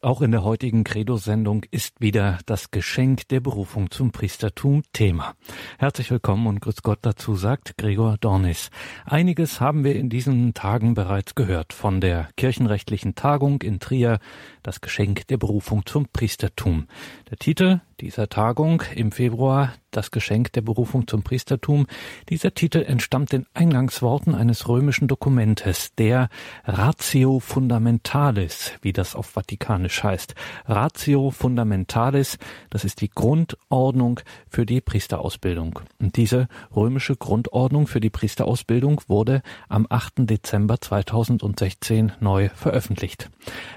Auch in der heutigen Credo-Sendung ist wieder das Geschenk der Berufung zum Priestertum Thema. Herzlich willkommen und Grüß Gott dazu, sagt Gregor Dornis. Einiges haben wir in diesen Tagen bereits gehört von der kirchenrechtlichen Tagung in Trier, das Geschenk der Berufung zum Priestertum. Der Titel dieser Tagung im Februar, das Geschenk der Berufung zum Priestertum. Dieser Titel entstammt den Eingangsworten eines römischen Dokumentes, der Ratio Fundamentalis, wie das auf Vatikanisch heißt. Ratio Fundamentalis, das ist die Grundordnung für die Priesterausbildung. Und diese römische Grundordnung für die Priesterausbildung wurde am 8. Dezember 2016 neu veröffentlicht.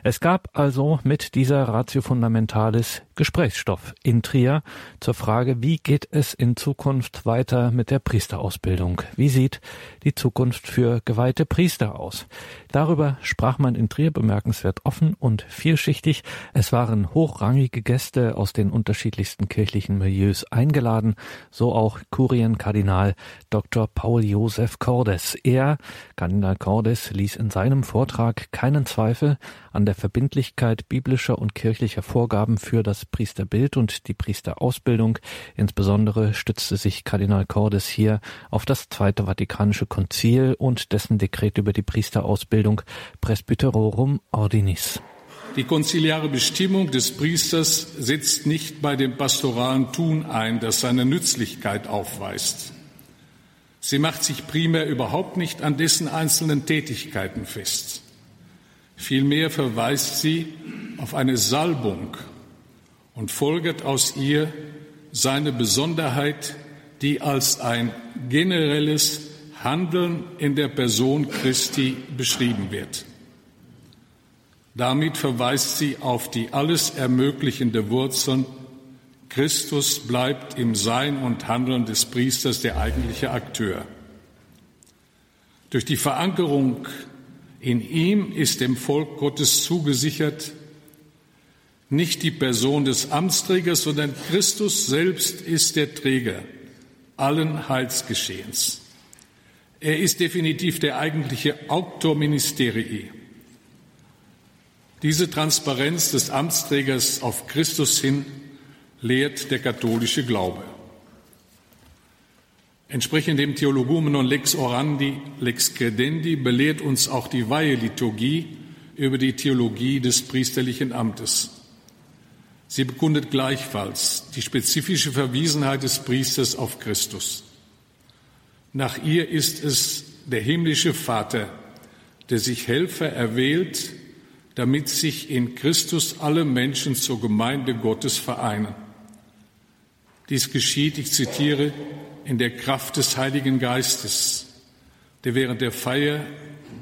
Es gab also mit dieser Ratio Fundamentalis Gesprächsstoff in Trier zur Frage, wie geht es in Zukunft weiter mit der Priesterausbildung? Wie sieht die Zukunft für geweihte Priester aus? Darüber sprach man in Trier bemerkenswert offen und vielschichtig. Es waren hochrangige Gäste aus den unterschiedlichsten kirchlichen Milieus eingeladen, so auch Kurienkardinal Dr. Paul Josef Cordes. Er, Kardinal Cordes, ließ in seinem Vortrag keinen Zweifel an der Verbindlichkeit biblischer und kirchlicher Vorgaben für das Priesterbild und die Priesterausbildung. Insbesondere stützte sich Kardinal Cordes hier auf das Zweite Vatikanische Konzil und dessen Dekret über die Priesterausbildung Presbyterorum Ordinis. Die konziliare Bestimmung des Priesters setzt nicht bei dem pastoralen Tun ein, das seine Nützlichkeit aufweist. Sie macht sich primär überhaupt nicht an dessen einzelnen Tätigkeiten fest. Vielmehr verweist sie auf eine Salbung und folgert aus ihr seine Besonderheit, die als ein generelles Handeln in der Person Christi beschrieben wird. Damit verweist sie auf die alles ermöglichende Wurzeln. Christus bleibt im Sein und Handeln des Priesters der eigentliche Akteur. Durch die Verankerung in ihm ist dem Volk Gottes zugesichert, nicht die Person des Amtsträgers, sondern Christus selbst ist der Träger allen Heilsgeschehens. Er ist definitiv der eigentliche Autor Ministerii. Diese Transparenz des Amtsträgers auf Christus hin lehrt der katholische Glaube. Entsprechend dem Theologumenon Lex Orandi, Lex Credendi belehrt uns auch die Weiheliturgie über die Theologie des priesterlichen Amtes. Sie bekundet gleichfalls die spezifische Verwiesenheit des Priesters auf Christus. Nach ihr ist es der himmlische Vater, der sich Helfer erwählt, damit sich in Christus alle Menschen zur Gemeinde Gottes vereinen. Dies geschieht, ich zitiere, in der Kraft des Heiligen Geistes, der während der Feier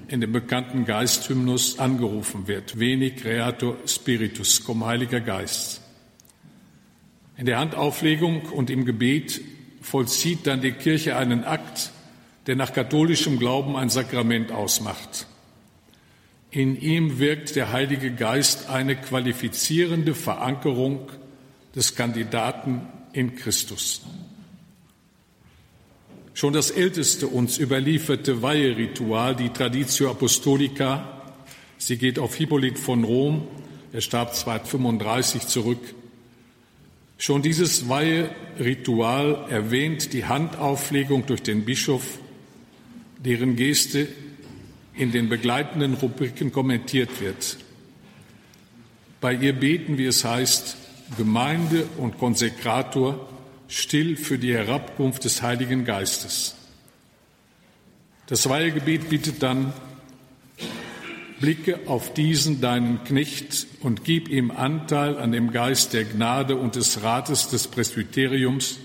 in dem bekannten Geisthymnus angerufen wird. Veni Creator Spiritus, komm Heiliger Geist. In der Handauflegung und im Gebet vollzieht dann die Kirche einen Akt, der nach katholischem Glauben ein Sakrament ausmacht. In ihm wirkt der Heilige Geist eine qualifizierende Verankerung des Kandidaten in Christus. Schon das älteste uns überlieferte Weiheritual, die Traditio Apostolica, sie geht auf Hippolyt von Rom, er starb 235 zurück. Schon dieses Weiheritual erwähnt die Handauflegung durch den Bischof, deren Geste in den begleitenden Rubriken kommentiert wird. Bei ihr beten, wie es heißt, Gemeinde und Konsekrator still für die Herabkunft des Heiligen Geistes. Das Weihegebet bittet dann, blicke auf diesen deinen Knecht und gib ihm Anteil an dem Geist der Gnade und des Rates des Presbyteriums,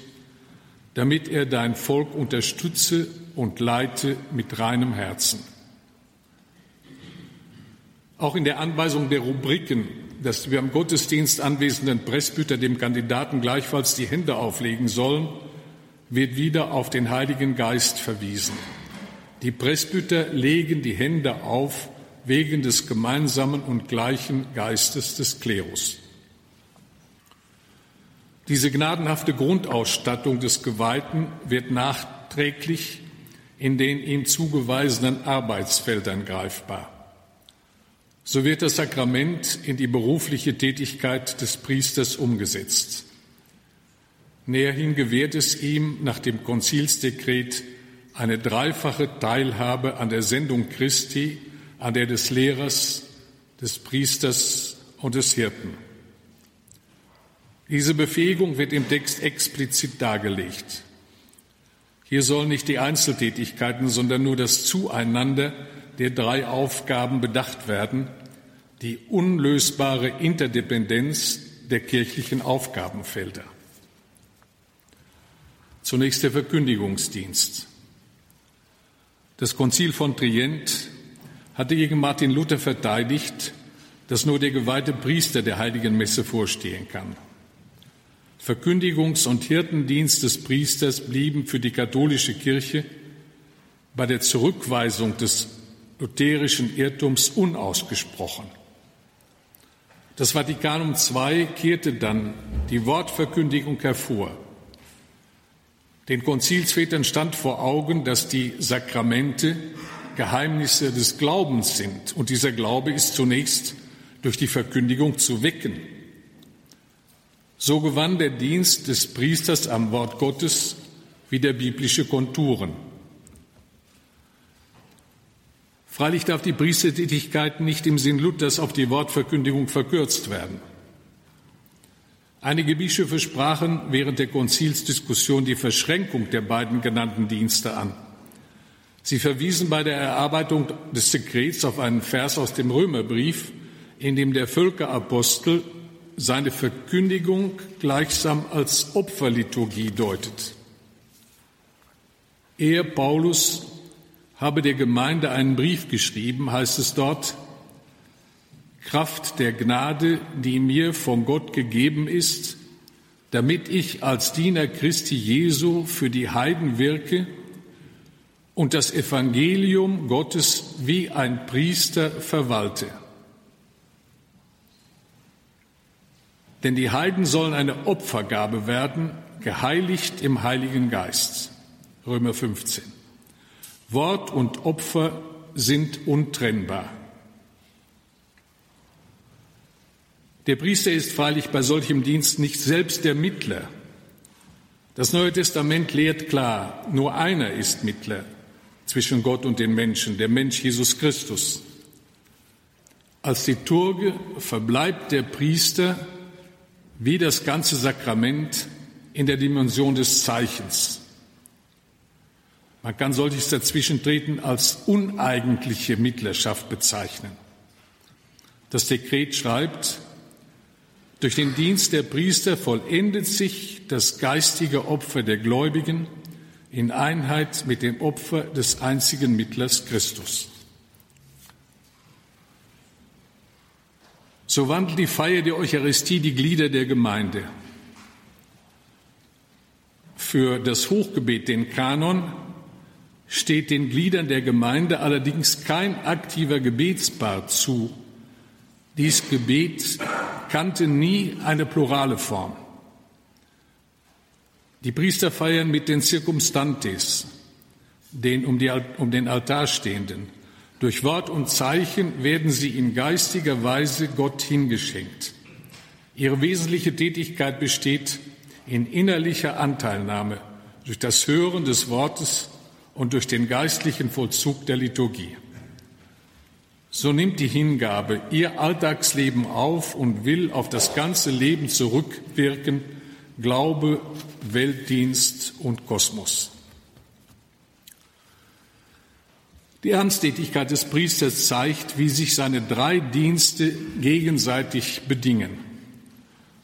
damit er dein Volk unterstütze und leite mit reinem Herzen. Auch in der Anweisung der Rubriken dass wir am Gottesdienst anwesenden Presbyter dem Kandidaten gleichfalls die Hände auflegen sollen, wird wieder auf den Heiligen Geist verwiesen. Die Presbyter legen die Hände auf wegen des gemeinsamen und gleichen Geistes des Klerus. Diese gnadenhafte Grundausstattung des Geweihten wird nachträglich in den ihm zugewiesenen Arbeitsfeldern greifbar. so wird das Sakrament in die berufliche Tätigkeit des Priesters umgesetzt. Näherhin gewährt es ihm nach dem Konzilsdekret eine dreifache Teilhabe an der Sendung Christi, an der des Lehrers, des Priesters und des Hirten. Diese Befähigung wird im Text explizit dargelegt. Hier sollen nicht die Einzeltätigkeiten, sondern nur das Zueinander der drei Aufgaben bedacht werden, die unlösbare Interdependenz der kirchlichen Aufgabenfelder. Zunächst der Verkündigungsdienst. Das Konzil von Trient hatte gegen Martin Luther verteidigt, dass nur der geweihte Priester der heiligen Messe vorstehen kann. Verkündigungs- und Hirtendienst des Priesters blieben für die katholische Kirche bei der Zurückweisung des lutherischen Irrtums unausgesprochen. Das Vatikanum II kehrte dann die Wortverkündigung hervor. Den Konzilsvätern stand vor Augen, dass die Sakramente Geheimnisse des Glaubens sind. Und dieser Glaube ist zunächst durch die Verkündigung zu wecken. So gewann der Dienst des Priesters am Wort Gottes wieder biblische Konturen. Freilich darf die Priestertätigkeit nicht im Sinn Luthers auf die Wortverkündigung verkürzt werden. Einige Bischöfe sprachen während der Konzilsdiskussion die Verschränkung der beiden genannten Dienste an. Sie verwiesen bei der Erarbeitung des Sekrets auf einen Vers aus dem Römerbrief, in dem der Völkerapostel seine Verkündigung gleichsam als Opferliturgie deutet. Er, Paulus, habe der Gemeinde einen Brief geschrieben, heißt es dort, Kraft der Gnade, die mir von Gott gegeben ist, damit ich als Diener Christi Jesu für die Heiden wirke, und das Evangelium Gottes wie ein Priester verwalte. Denn die Heiden sollen eine Opfergabe werden, geheiligt im Heiligen Geist. Römer 15. Wort und Opfer sind untrennbar. Der Priester ist freilich bei solchem Dienst nicht selbst der Mittler. Das Neue Testament lehrt klar, nur einer ist Mittler, zwischen Gott und den Menschen, der Mensch Jesus Christus. Als Liturge verbleibt der Priester wie das ganze Sakrament in der Dimension des Zeichens. Man kann solches Dazwischentreten als uneigentliche Mittlerschaft bezeichnen. Das Dekret schreibt, durch den Dienst der Priester vollendet sich das geistige Opfer der Gläubigen, in Einheit mit dem Opfer des einzigen Mittlers Christus. So wandelt die Feier der Eucharistie die Glieder der Gemeinde. Für das Hochgebet, den Kanon, steht den Gliedern der Gemeinde allerdings kein aktiver Gebetspaar zu. Dies Gebet kannte nie eine plurale Form. Die Priester feiern mit den Circumstantes, den um, die, um den Altar stehenden. Durch Wort und Zeichen werden sie in geistiger Weise Gott hingeschenkt. Ihre wesentliche Tätigkeit besteht in innerlicher Anteilnahme durch das Hören des Wortes und durch den geistlichen Vollzug der Liturgie. So nimmt die Hingabe ihr Alltagsleben auf und will auf das ganze Leben zurückwirken, Glaube, Weltdienst und Kosmos. Die Ernsttätigkeit des Priesters zeigt, wie sich seine drei Dienste gegenseitig bedingen.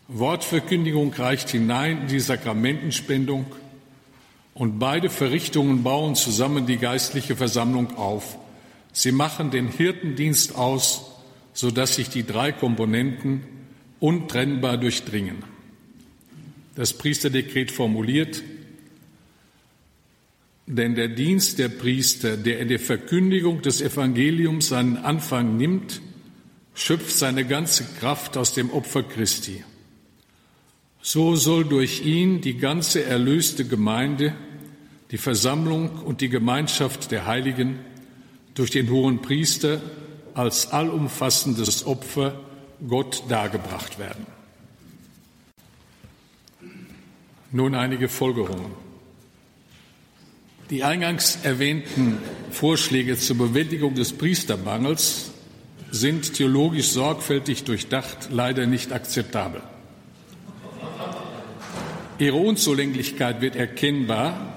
Wortverkündigung reicht hinein in die Sakramentenspendung und beide Verrichtungen bauen zusammen die geistliche Versammlung auf. Sie machen den Hirtendienst aus, sodass sich die drei Komponenten untrennbar durchdringen das Priesterdekret formuliert, denn der Dienst der Priester, der in der Verkündigung des Evangeliums seinen Anfang nimmt, schöpft seine ganze Kraft aus dem Opfer Christi. So soll durch ihn die ganze erlöste Gemeinde, die Versammlung und die Gemeinschaft der Heiligen durch den hohen Priester als allumfassendes Opfer Gott dargebracht werden. Nun einige Folgerungen. Die eingangs erwähnten Vorschläge zur Bewältigung des Priestermangels sind theologisch sorgfältig durchdacht, leider nicht akzeptabel. Ihre Unzulänglichkeit wird erkennbar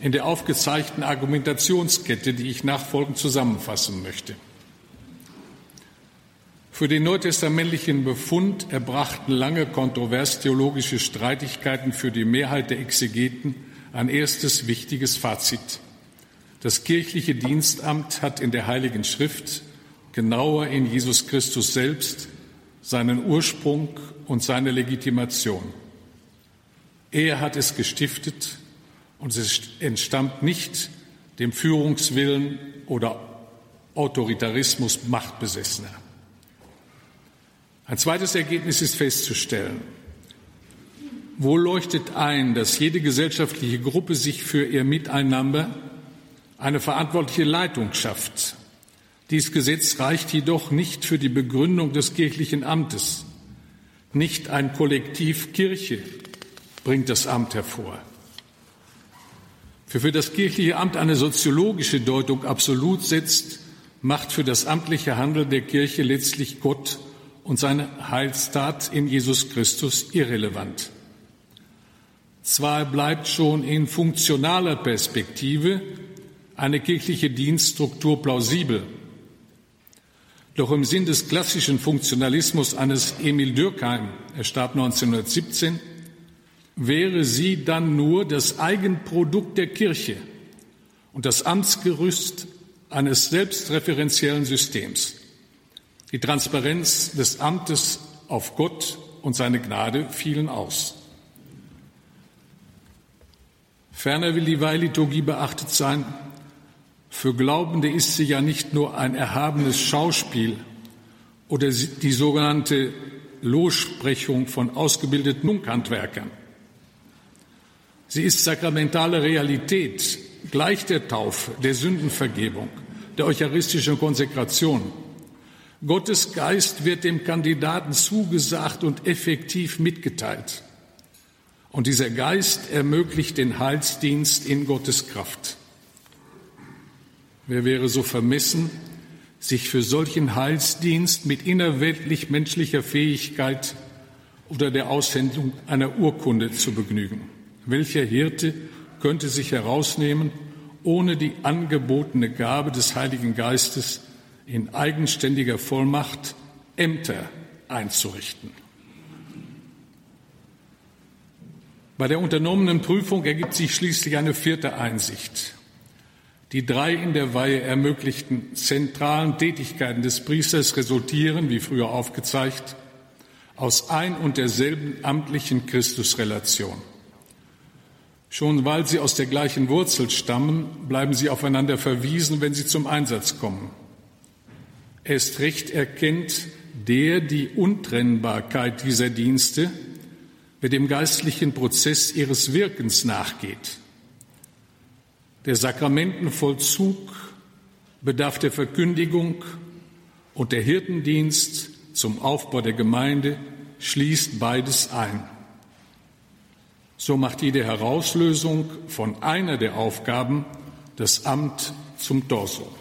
in der aufgezeichneten Argumentationskette, die ich nachfolgend zusammenfassen möchte. Für den neutestamentlichen Befund erbrachten lange kontrovers theologische Streitigkeiten für die Mehrheit der Exegeten ein erstes wichtiges Fazit. Das kirchliche Dienstamt hat in der Heiligen Schrift, genauer in Jesus Christus selbst, seinen Ursprung und seine Legitimation. Er hat es gestiftet und es entstammt nicht dem Führungswillen oder Autoritarismus Machtbesessener. Ein zweites Ergebnis ist festzustellen. Wo leuchtet ein, dass jede gesellschaftliche Gruppe sich für ihr Miteinander eine verantwortliche Leitung schafft. Dies Gesetz reicht jedoch nicht für die Begründung des kirchlichen Amtes. Nicht ein Kollektiv Kirche bringt das Amt hervor. Für für das kirchliche Amt eine soziologische Deutung absolut setzt, macht für das amtliche Handeln der Kirche letztlich Gott und seine Heilstat in Jesus Christus irrelevant. Zwar bleibt schon in funktionaler Perspektive eine kirchliche Dienststruktur plausibel, doch im Sinn des klassischen Funktionalismus eines Emil Dürkheim, er starb 1917, wäre sie dann nur das Eigenprodukt der Kirche und das Amtsgerüst eines selbstreferenziellen Systems. Die Transparenz des Amtes auf Gott und seine Gnade fielen aus. Ferner will die Weihliturgie beachtet sein. Für Glaubende ist sie ja nicht nur ein erhabenes Schauspiel oder die sogenannte Lossprechung von ausgebildeten Munkhandwerkern. Sie ist sakramentale Realität, gleich der Taufe, der Sündenvergebung, der eucharistischen Konsekration Gottes Geist wird dem Kandidaten zugesagt und effektiv mitgeteilt. Und dieser Geist ermöglicht den Heilsdienst in Gottes Kraft. Wer wäre so vermessen, sich für solchen Heilsdienst mit innerweltlich menschlicher Fähigkeit oder der Aussendung einer Urkunde zu begnügen? Welcher Hirte könnte sich herausnehmen, ohne die angebotene Gabe des Heiligen Geistes in eigenständiger Vollmacht Ämter einzurichten. Bei der unternommenen Prüfung ergibt sich schließlich eine vierte Einsicht. Die drei in der Weihe ermöglichten zentralen Tätigkeiten des Priesters resultieren, wie früher aufgezeigt, aus ein und derselben amtlichen Christusrelation. Schon weil sie aus der gleichen Wurzel stammen, bleiben sie aufeinander verwiesen, wenn sie zum Einsatz kommen. Erst recht erkennt der die Untrennbarkeit dieser Dienste, wer dem geistlichen Prozess ihres Wirkens nachgeht. Der Sakramentenvollzug bedarf der Verkündigung und der Hirtendienst zum Aufbau der Gemeinde schließt beides ein. So macht jede Herauslösung von einer der Aufgaben das Amt zum Torso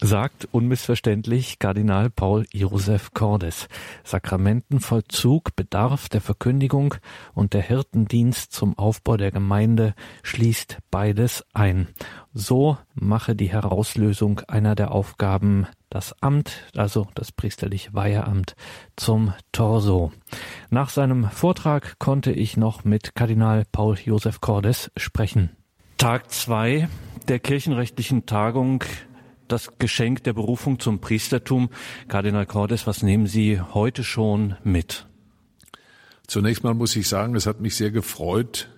sagt unmissverständlich Kardinal Paul Josef Cordes. Sakramentenvollzug bedarf der Verkündigung und der Hirtendienst zum Aufbau der Gemeinde schließt beides ein. So mache die Herauslösung einer der Aufgaben das Amt, also das priesterliche Weiheamt, zum Torso. Nach seinem Vortrag konnte ich noch mit Kardinal Paul Josef Cordes sprechen. Tag zwei der kirchenrechtlichen Tagung das Geschenk der Berufung zum Priestertum. Kardinal Cordes, was nehmen Sie heute schon mit? Zunächst mal muss ich sagen, es hat mich sehr gefreut,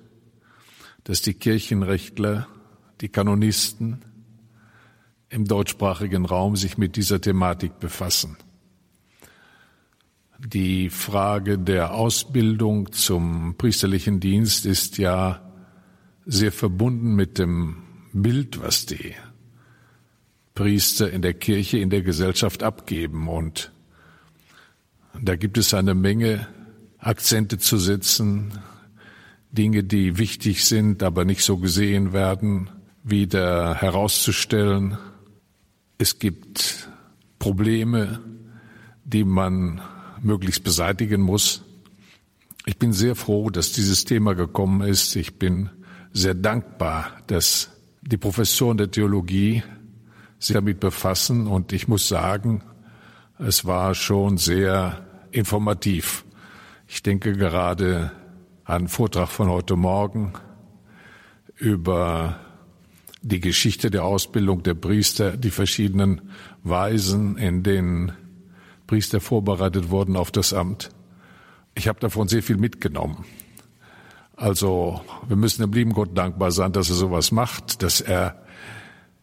dass die Kirchenrechtler, die Kanonisten im deutschsprachigen Raum sich mit dieser Thematik befassen. Die Frage der Ausbildung zum priesterlichen Dienst ist ja sehr verbunden mit dem Bild, was die Priester in der Kirche, in der Gesellschaft abgeben. Und da gibt es eine Menge Akzente zu setzen, Dinge, die wichtig sind, aber nicht so gesehen werden, wieder herauszustellen. Es gibt Probleme, die man möglichst beseitigen muss. Ich bin sehr froh, dass dieses Thema gekommen ist. Ich bin sehr dankbar, dass die Professoren der Theologie sich damit befassen. Und ich muss sagen, es war schon sehr informativ. Ich denke gerade an Vortrag von heute Morgen über die Geschichte der Ausbildung der Priester, die verschiedenen Weisen, in denen Priester vorbereitet wurden auf das Amt. Ich habe davon sehr viel mitgenommen. Also wir müssen dem lieben Gott dankbar sein, dass er sowas macht, dass er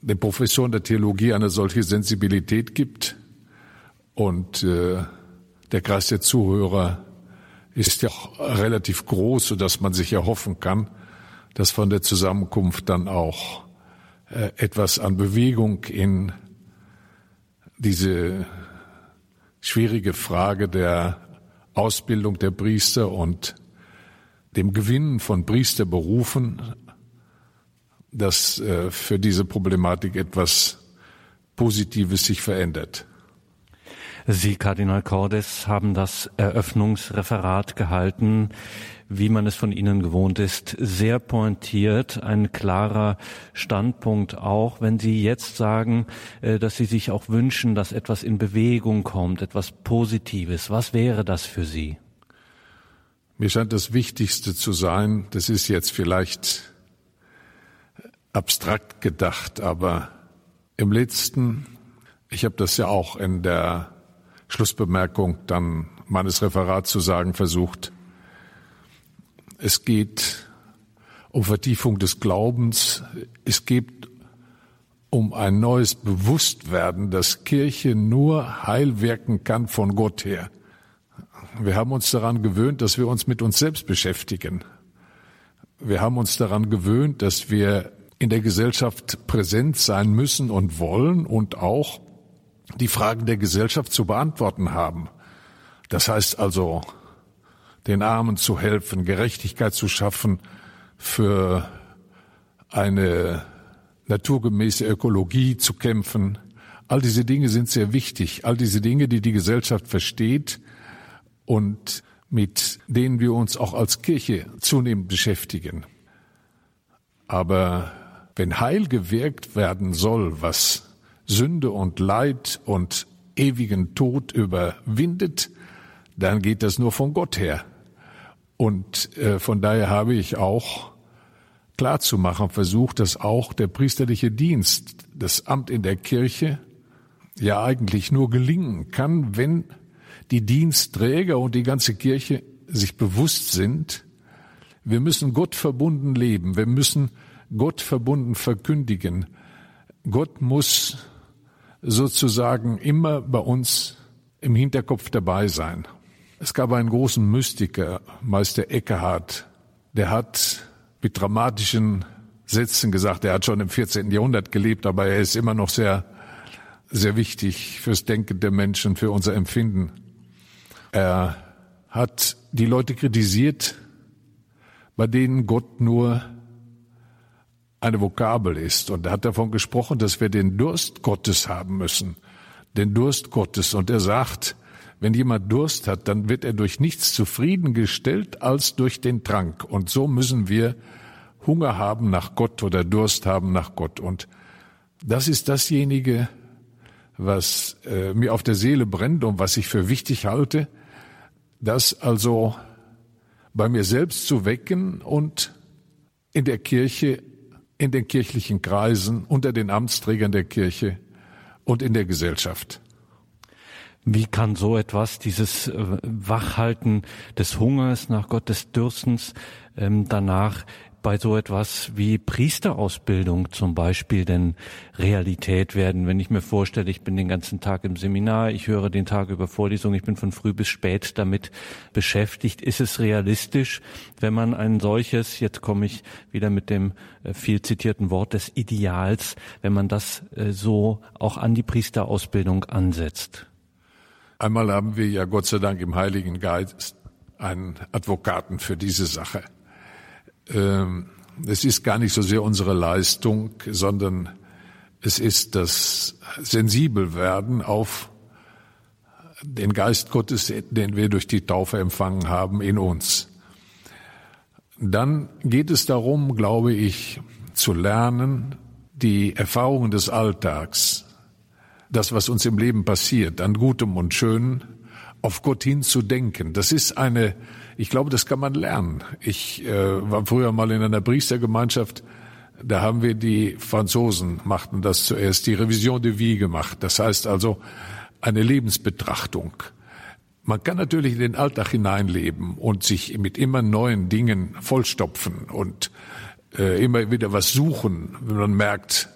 den Professoren der Theologie eine solche Sensibilität gibt. Und äh, der Kreis der Zuhörer ist ja auch relativ groß, sodass man sich erhoffen kann, dass von der Zusammenkunft dann auch äh, etwas an Bewegung in diese schwierige Frage der Ausbildung der Priester und dem Gewinnen von Priesterberufen, dass äh, für diese Problematik etwas Positives sich verändert. Sie, Kardinal Cordes, haben das Eröffnungsreferat gehalten wie man es von Ihnen gewohnt ist, sehr pointiert, ein klarer Standpunkt auch, wenn Sie jetzt sagen, äh, dass Sie sich auch wünschen, dass etwas in Bewegung kommt, etwas Positives. Was wäre das für Sie? Mir scheint das Wichtigste zu sein, das ist jetzt vielleicht abstrakt gedacht, aber im letzten, ich habe das ja auch in der Schlussbemerkung dann meines Referats zu sagen versucht, es geht um Vertiefung des Glaubens. Es geht um ein neues Bewusstwerden, dass Kirche nur heil wirken kann von Gott her. Wir haben uns daran gewöhnt, dass wir uns mit uns selbst beschäftigen. Wir haben uns daran gewöhnt, dass wir in der Gesellschaft präsent sein müssen und wollen und auch die Fragen der Gesellschaft zu beantworten haben. Das heißt also, den Armen zu helfen, Gerechtigkeit zu schaffen, für eine naturgemäße Ökologie zu kämpfen. All diese Dinge sind sehr wichtig. All diese Dinge, die die Gesellschaft versteht und mit denen wir uns auch als Kirche zunehmend beschäftigen. Aber wenn Heil gewirkt werden soll, was Sünde und Leid und ewigen Tod überwindet, dann geht das nur von Gott her. Und äh, von daher habe ich auch klarzumachen versucht, dass auch der priesterliche Dienst, das Amt in der Kirche, ja eigentlich nur gelingen kann, wenn die Dienstträger und die ganze Kirche sich bewusst sind, wir müssen Gott verbunden leben, wir müssen Gott verbunden verkündigen. Gott muss sozusagen immer bei uns im Hinterkopf dabei sein. Es gab einen großen Mystiker, Meister Eckehard, der hat mit dramatischen Sätzen gesagt, er hat schon im 14. Jahrhundert gelebt, aber er ist immer noch sehr, sehr wichtig fürs Denken der Menschen, für unser Empfinden. Er hat die Leute kritisiert, bei denen Gott nur eine Vokabel ist. Und er hat davon gesprochen, dass wir den Durst Gottes haben müssen. Den Durst Gottes. Und er sagt, wenn jemand Durst hat, dann wird er durch nichts zufriedengestellt als durch den Trank. Und so müssen wir Hunger haben nach Gott oder Durst haben nach Gott. Und das ist dasjenige, was äh, mir auf der Seele brennt und was ich für wichtig halte, das also bei mir selbst zu wecken und in der Kirche, in den kirchlichen Kreisen, unter den Amtsträgern der Kirche und in der Gesellschaft. Wie kann so etwas, dieses äh, Wachhalten des Hungers nach Gottes Dürstens, ähm, danach bei so etwas wie Priesterausbildung zum Beispiel denn Realität werden? Wenn ich mir vorstelle, ich bin den ganzen Tag im Seminar, ich höre den Tag über Vorlesungen, ich bin von früh bis spät damit beschäftigt. Ist es realistisch, wenn man ein solches, jetzt komme ich wieder mit dem äh, viel zitierten Wort des Ideals, wenn man das äh, so auch an die Priesterausbildung ansetzt? Einmal haben wir ja Gott sei Dank im Heiligen Geist einen Advokaten für diese Sache. Ähm, es ist gar nicht so sehr unsere Leistung, sondern es ist das Sensibelwerden auf den Geist Gottes, den wir durch die Taufe empfangen haben, in uns. Dann geht es darum, glaube ich, zu lernen, die Erfahrungen des Alltags, das, was uns im Leben passiert, an Gutem und Schönen, auf Gott hin zu denken. Das ist eine, ich glaube, das kann man lernen. Ich äh, war früher mal in einer Priestergemeinschaft, da haben wir die Franzosen machten das zuerst, die Revision de Vie gemacht. Das heißt also eine Lebensbetrachtung. Man kann natürlich in den Alltag hineinleben und sich mit immer neuen Dingen vollstopfen und äh, immer wieder was suchen, wenn man merkt,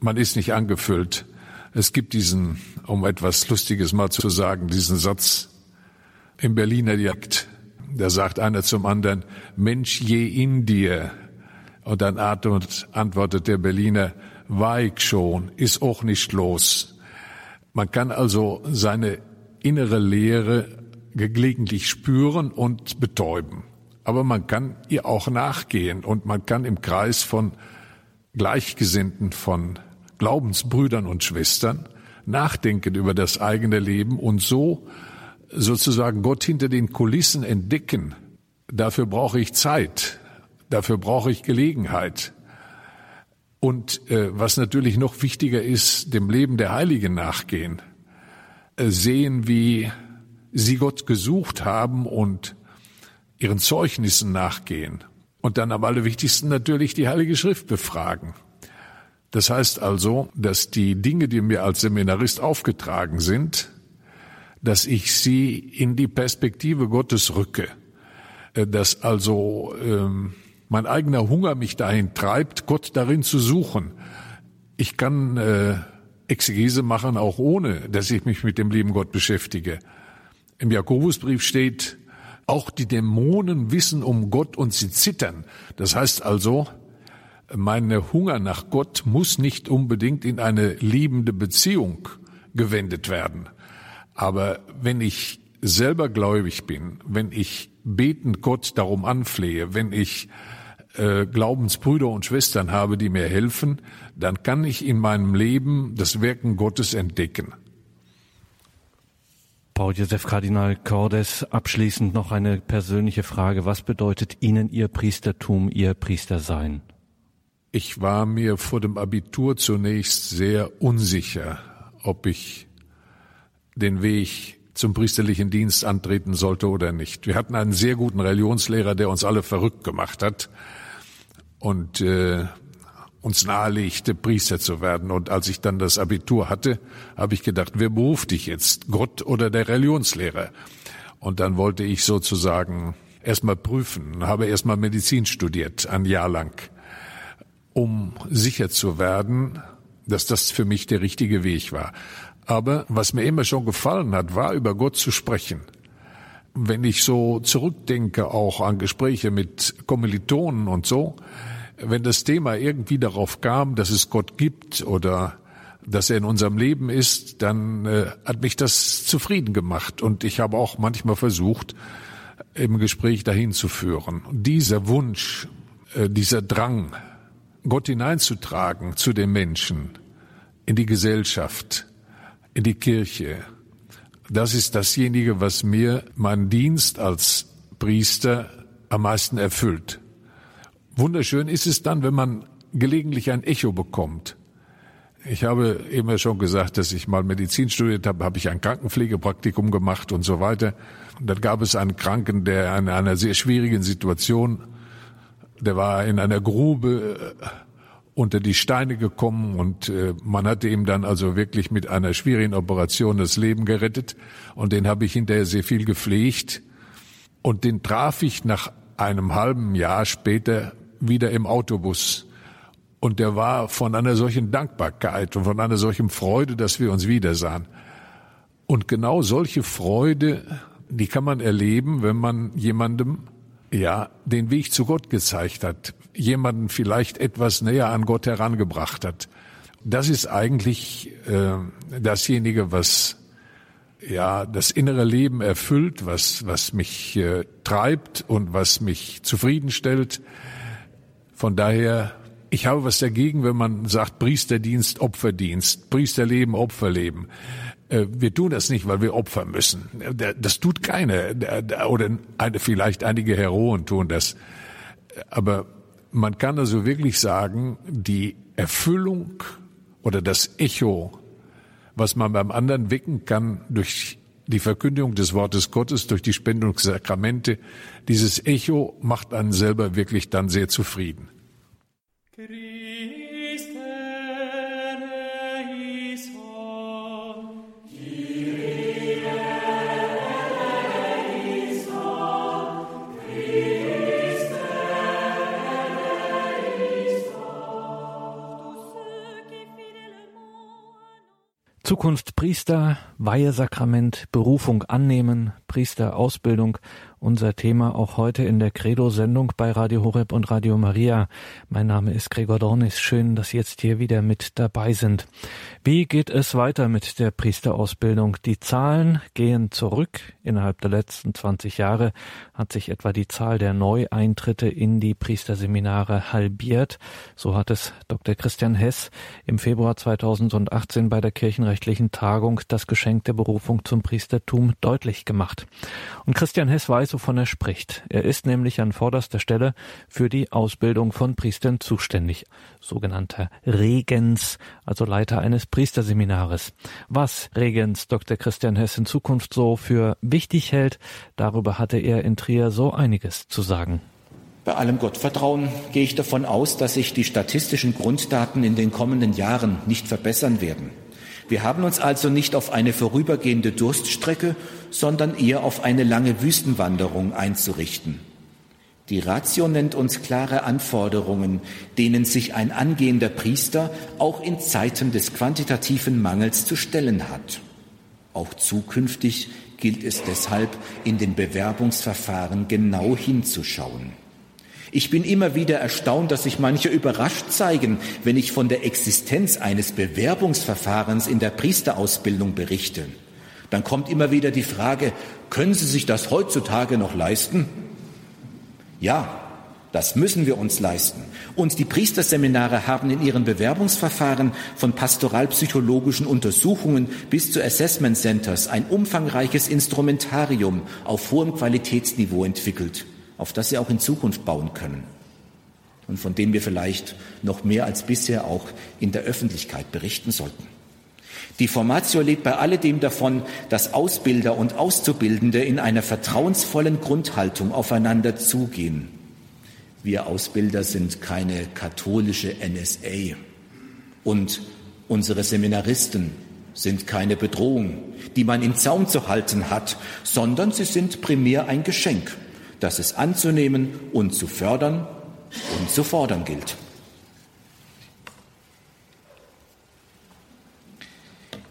man ist nicht angefüllt. Es gibt diesen, um etwas Lustiges mal zu sagen, diesen Satz im Berliner Dialekt. Da sagt einer zum anderen, Mensch je in dir. Und dann antwortet der Berliner, weig schon, ist auch nicht los. Man kann also seine innere Lehre gelegentlich spüren und betäuben. Aber man kann ihr auch nachgehen und man kann im Kreis von Gleichgesinnten, von Glaubensbrüdern und Schwestern nachdenken über das eigene Leben und so sozusagen Gott hinter den Kulissen entdecken. Dafür brauche ich Zeit, dafür brauche ich Gelegenheit. Und äh, was natürlich noch wichtiger ist, dem Leben der Heiligen nachgehen, äh, sehen, wie sie Gott gesucht haben und ihren Zeugnissen nachgehen. Und dann am allerwichtigsten natürlich die Heilige Schrift befragen. Das heißt also, dass die Dinge, die mir als Seminarist aufgetragen sind, dass ich sie in die Perspektive Gottes rücke, äh, dass also ähm, mein eigener Hunger mich dahin treibt, Gott darin zu suchen. Ich kann äh, Exegese machen, auch ohne, dass ich mich mit dem lieben Gott beschäftige. Im Jakobusbrief steht, auch die Dämonen wissen um Gott und sie zittern. Das heißt also, mein Hunger nach Gott muss nicht unbedingt in eine liebende Beziehung gewendet werden. Aber wenn ich selber gläubig bin, wenn ich betend Gott darum anflehe, wenn ich äh, Glaubensbrüder und Schwestern habe, die mir helfen, dann kann ich in meinem Leben das Wirken Gottes entdecken. Paul Josef Kardinal Cordes, abschließend noch eine persönliche Frage. Was bedeutet Ihnen Ihr Priestertum, Ihr Priestersein? Ich war mir vor dem Abitur zunächst sehr unsicher, ob ich den Weg zum priesterlichen Dienst antreten sollte oder nicht. Wir hatten einen sehr guten Religionslehrer, der uns alle verrückt gemacht hat und äh, uns nahelegte, Priester zu werden. Und als ich dann das Abitur hatte, habe ich gedacht, wer beruft dich jetzt, Gott oder der Religionslehrer? Und dann wollte ich sozusagen erstmal prüfen, habe erstmal Medizin studiert, ein Jahr lang um sicher zu werden, dass das für mich der richtige Weg war. Aber was mir immer schon gefallen hat, war über Gott zu sprechen. Wenn ich so zurückdenke, auch an Gespräche mit Kommilitonen und so, wenn das Thema irgendwie darauf kam, dass es Gott gibt oder dass er in unserem Leben ist, dann äh, hat mich das zufrieden gemacht. Und ich habe auch manchmal versucht, im Gespräch dahin zu führen. dieser Wunsch, äh, dieser Drang, Gott hineinzutragen zu den Menschen, in die Gesellschaft, die Kirche. Das ist dasjenige, was mir meinen Dienst als Priester am meisten erfüllt. Wunderschön ist es dann, wenn man gelegentlich ein Echo bekommt. Ich habe immer schon gesagt, dass ich mal Medizin studiert habe, habe ich ein Krankenpflegepraktikum gemacht und so weiter. Und dann gab es einen Kranken, der in einer sehr schwierigen Situation der war in einer Grube äh, unter die Steine gekommen und äh, man hatte ihm dann also wirklich mit einer schwierigen Operation das Leben gerettet und den habe ich hinterher sehr viel gepflegt und den traf ich nach einem halben Jahr später wieder im Autobus. Und der war von einer solchen Dankbarkeit und von einer solchen Freude, dass wir uns wiedersahen. Und genau solche Freude, die kann man erleben, wenn man jemandem ja den Weg zu Gott gezeigt hat, jemanden vielleicht etwas näher an Gott herangebracht hat. Das ist eigentlich äh, dasjenige, was ja das innere Leben erfüllt, was was mich äh, treibt und was mich zufriedenstellt. Von daher, ich habe was dagegen, wenn man sagt Priesterdienst, Opferdienst, Priesterleben, Opferleben. Äh, wir tun das nicht, weil wir opfern müssen. Das tut keine oder vielleicht einige Heroen tun das. Aber man kann also wirklich sagen, die Erfüllung oder das Echo, was man beim anderen wecken kann durch die Verkündigung des Wortes Gottes, durch die Spendungssakramente, dieses Echo macht einen selber wirklich dann sehr zufrieden. Zukunft Priester, Weihesakrament, Berufung annehmen, Priesterausbildung unser Thema auch heute in der Credo-Sendung bei Radio Horeb und Radio Maria. Mein Name ist Gregor Dornis. Schön, dass Sie jetzt hier wieder mit dabei sind. Wie geht es weiter mit der Priesterausbildung? Die Zahlen gehen zurück. Innerhalb der letzten 20 Jahre hat sich etwa die Zahl der Neueintritte in die Priesterseminare halbiert. So hat es Dr. Christian Hess im Februar 2018 bei der kirchenrechtlichen Tagung das Geschenk der Berufung zum Priestertum deutlich gemacht. Und Christian Hess weiß, wovon er spricht. Er ist nämlich an vorderster Stelle für die Ausbildung von Priestern zuständig, sogenannter Regens, also Leiter eines Priesterseminares. Was Regens Dr. Christian Hess in Zukunft so für wichtig hält, darüber hatte er in Trier so einiges zu sagen. Bei allem Gottvertrauen gehe ich davon aus, dass sich die statistischen Grunddaten in den kommenden Jahren nicht verbessern werden. Wir haben uns also nicht auf eine vorübergehende Durststrecke, sondern eher auf eine lange Wüstenwanderung einzurichten. Die Ratio nennt uns klare Anforderungen, denen sich ein angehender Priester auch in Zeiten des quantitativen Mangels zu stellen hat. Auch zukünftig gilt es deshalb, in den Bewerbungsverfahren genau hinzuschauen. Ich bin immer wieder erstaunt, dass sich manche überrascht zeigen, wenn ich von der Existenz eines Bewerbungsverfahrens in der Priesterausbildung berichte. Dann kommt immer wieder die Frage, können Sie sich das heutzutage noch leisten? Ja, das müssen wir uns leisten. Und die Priesterseminare haben in ihren Bewerbungsverfahren von pastoralpsychologischen Untersuchungen bis zu Assessment Centers ein umfangreiches Instrumentarium auf hohem Qualitätsniveau entwickelt auf das sie auch in Zukunft bauen können und von dem wir vielleicht noch mehr als bisher auch in der Öffentlichkeit berichten sollten. Die Formatio lebt bei alledem davon, dass Ausbilder und Auszubildende in einer vertrauensvollen Grundhaltung aufeinander zugehen. Wir Ausbilder sind keine katholische NSA und unsere Seminaristen sind keine Bedrohung, die man im Zaum zu halten hat, sondern sie sind primär ein Geschenk das es anzunehmen und zu fördern und zu fordern gilt.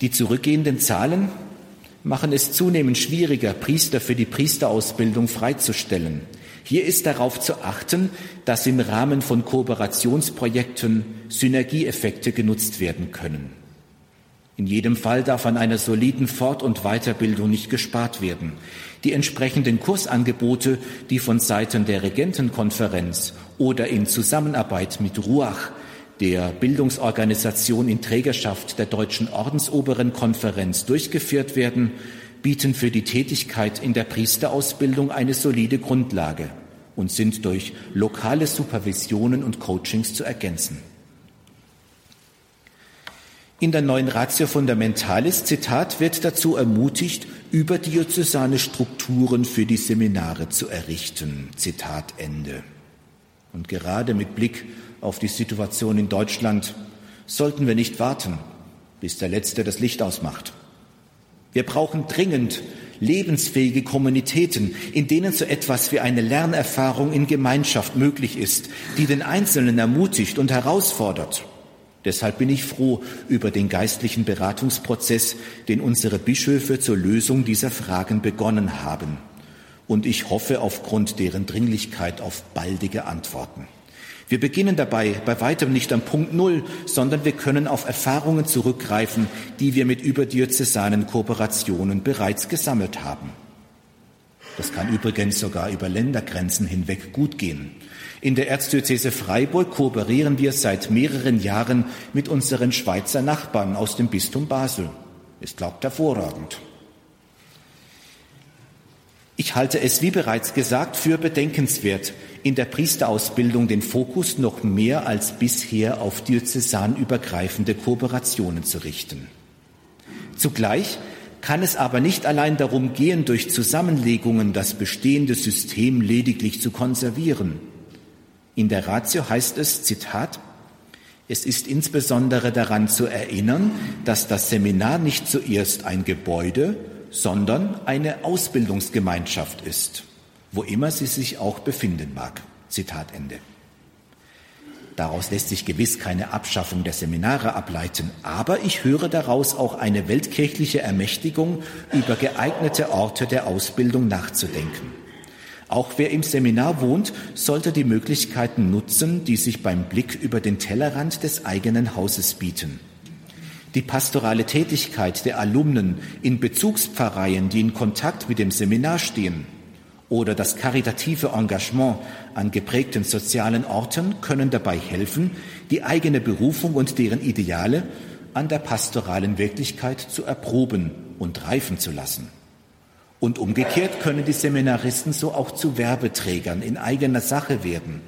Die zurückgehenden Zahlen machen es zunehmend schwieriger, Priester für die Priesterausbildung freizustellen. Hier ist darauf zu achten, dass im Rahmen von Kooperationsprojekten Synergieeffekte genutzt werden können. In jedem Fall darf an einer soliden Fort- und Weiterbildung nicht gespart werden. Die entsprechenden Kursangebote, die von Seiten der Regentenkonferenz oder in Zusammenarbeit mit Ruach, der Bildungsorganisation in Trägerschaft der Deutschen Ordensoberen Konferenz durchgeführt werden, bieten für die Tätigkeit in der Priesterausbildung eine solide Grundlage und sind durch lokale Supervisionen und Coachings zu ergänzen. In der neuen Ratio Fundamentalis, Zitat, wird dazu ermutigt, überdiözesane Strukturen für die Seminare zu errichten. Zitat Ende. Und gerade mit Blick auf die Situation in Deutschland sollten wir nicht warten, bis der Letzte das Licht ausmacht. Wir brauchen dringend lebensfähige Kommunitäten, in denen so etwas wie eine Lernerfahrung in Gemeinschaft möglich ist, die den Einzelnen ermutigt und herausfordert. Deshalb bin ich froh über den geistlichen Beratungsprozess, den unsere Bischöfe zur Lösung dieser Fragen begonnen haben. Und ich hoffe aufgrund deren Dringlichkeit auf baldige Antworten. Wir beginnen dabei bei weitem nicht am Punkt Null, sondern wir können auf Erfahrungen zurückgreifen, die wir mit überdiözesanen Kooperationen bereits gesammelt haben. Das kann übrigens sogar über Ländergrenzen hinweg gut gehen. In der Erzdiözese Freiburg kooperieren wir seit mehreren Jahren mit unseren Schweizer Nachbarn aus dem Bistum Basel. Es glaubt hervorragend. Ich halte es, wie bereits gesagt, für bedenkenswert, in der Priesterausbildung den Fokus noch mehr als bisher auf diözesanübergreifende Kooperationen zu richten. Zugleich kann es aber nicht allein darum gehen, durch Zusammenlegungen das bestehende System lediglich zu konservieren. In der Ratio heißt es, Zitat, es ist insbesondere daran zu erinnern, dass das Seminar nicht zuerst ein Gebäude, sondern eine Ausbildungsgemeinschaft ist wo immer sie sich auch befinden mag. Zitat Ende. Daraus lässt sich gewiss keine Abschaffung der Seminare ableiten, aber ich höre daraus auch eine weltkirchliche Ermächtigung, über geeignete Orte der Ausbildung nachzudenken. Auch wer im Seminar wohnt, sollte die Möglichkeiten nutzen, die sich beim Blick über den Tellerrand des eigenen Hauses bieten. Die pastorale Tätigkeit der Alumnen in Bezugspfarreien, die in Kontakt mit dem Seminar stehen, oder das karitative Engagement an geprägten sozialen Orten können dabei helfen, die eigene Berufung und deren Ideale an der pastoralen Wirklichkeit zu erproben und reifen zu lassen. Und umgekehrt können die Seminaristen so auch zu Werbeträgern in eigener Sache werden.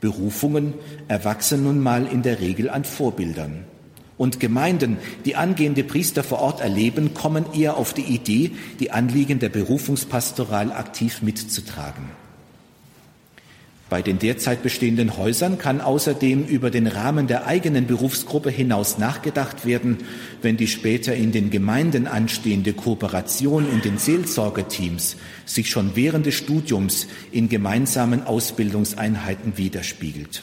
Berufungen erwachsen nun mal in der Regel an Vorbildern. Und Gemeinden, die angehende Priester vor Ort erleben, kommen eher auf die Idee, die Anliegen der Berufungspastoral aktiv mitzutragen. Bei den derzeit bestehenden Häusern kann außerdem über den Rahmen der eigenen Berufsgruppe hinaus nachgedacht werden, wenn die später in den Gemeinden anstehende Kooperation in den Seelsorgeteams sich schon während des Studiums in gemeinsamen Ausbildungseinheiten widerspiegelt.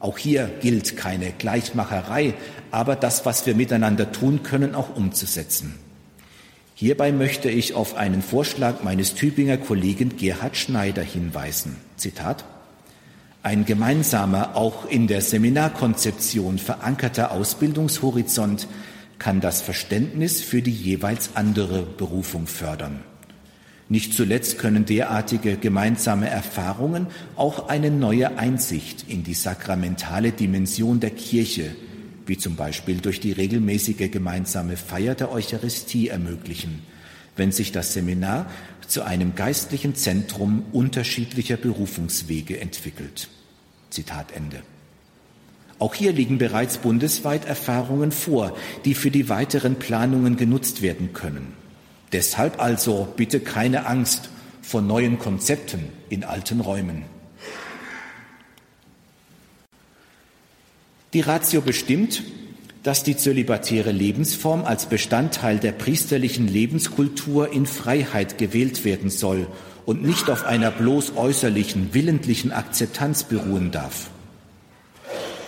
Auch hier gilt keine Gleichmacherei, aber das, was wir miteinander tun können, auch umzusetzen. Hierbei möchte ich auf einen Vorschlag meines Tübinger Kollegen Gerhard Schneider hinweisen. Zitat. Ein gemeinsamer, auch in der Seminarkonzeption verankerter Ausbildungshorizont kann das Verständnis für die jeweils andere Berufung fördern. Nicht zuletzt können derartige gemeinsame Erfahrungen auch eine neue Einsicht in die sakramentale Dimension der Kirche, wie zum Beispiel durch die regelmäßige gemeinsame Feier der Eucharistie ermöglichen, wenn sich das Seminar zu einem geistlichen Zentrum unterschiedlicher Berufungswege entwickelt. Zitat Ende. Auch hier liegen bereits bundesweit Erfahrungen vor, die für die weiteren Planungen genutzt werden können. Deshalb also bitte keine Angst vor neuen Konzepten in alten Räumen. Die Ratio bestimmt, dass die zölibatäre Lebensform als Bestandteil der priesterlichen Lebenskultur in Freiheit gewählt werden soll und nicht auf einer bloß äußerlichen, willentlichen Akzeptanz beruhen darf.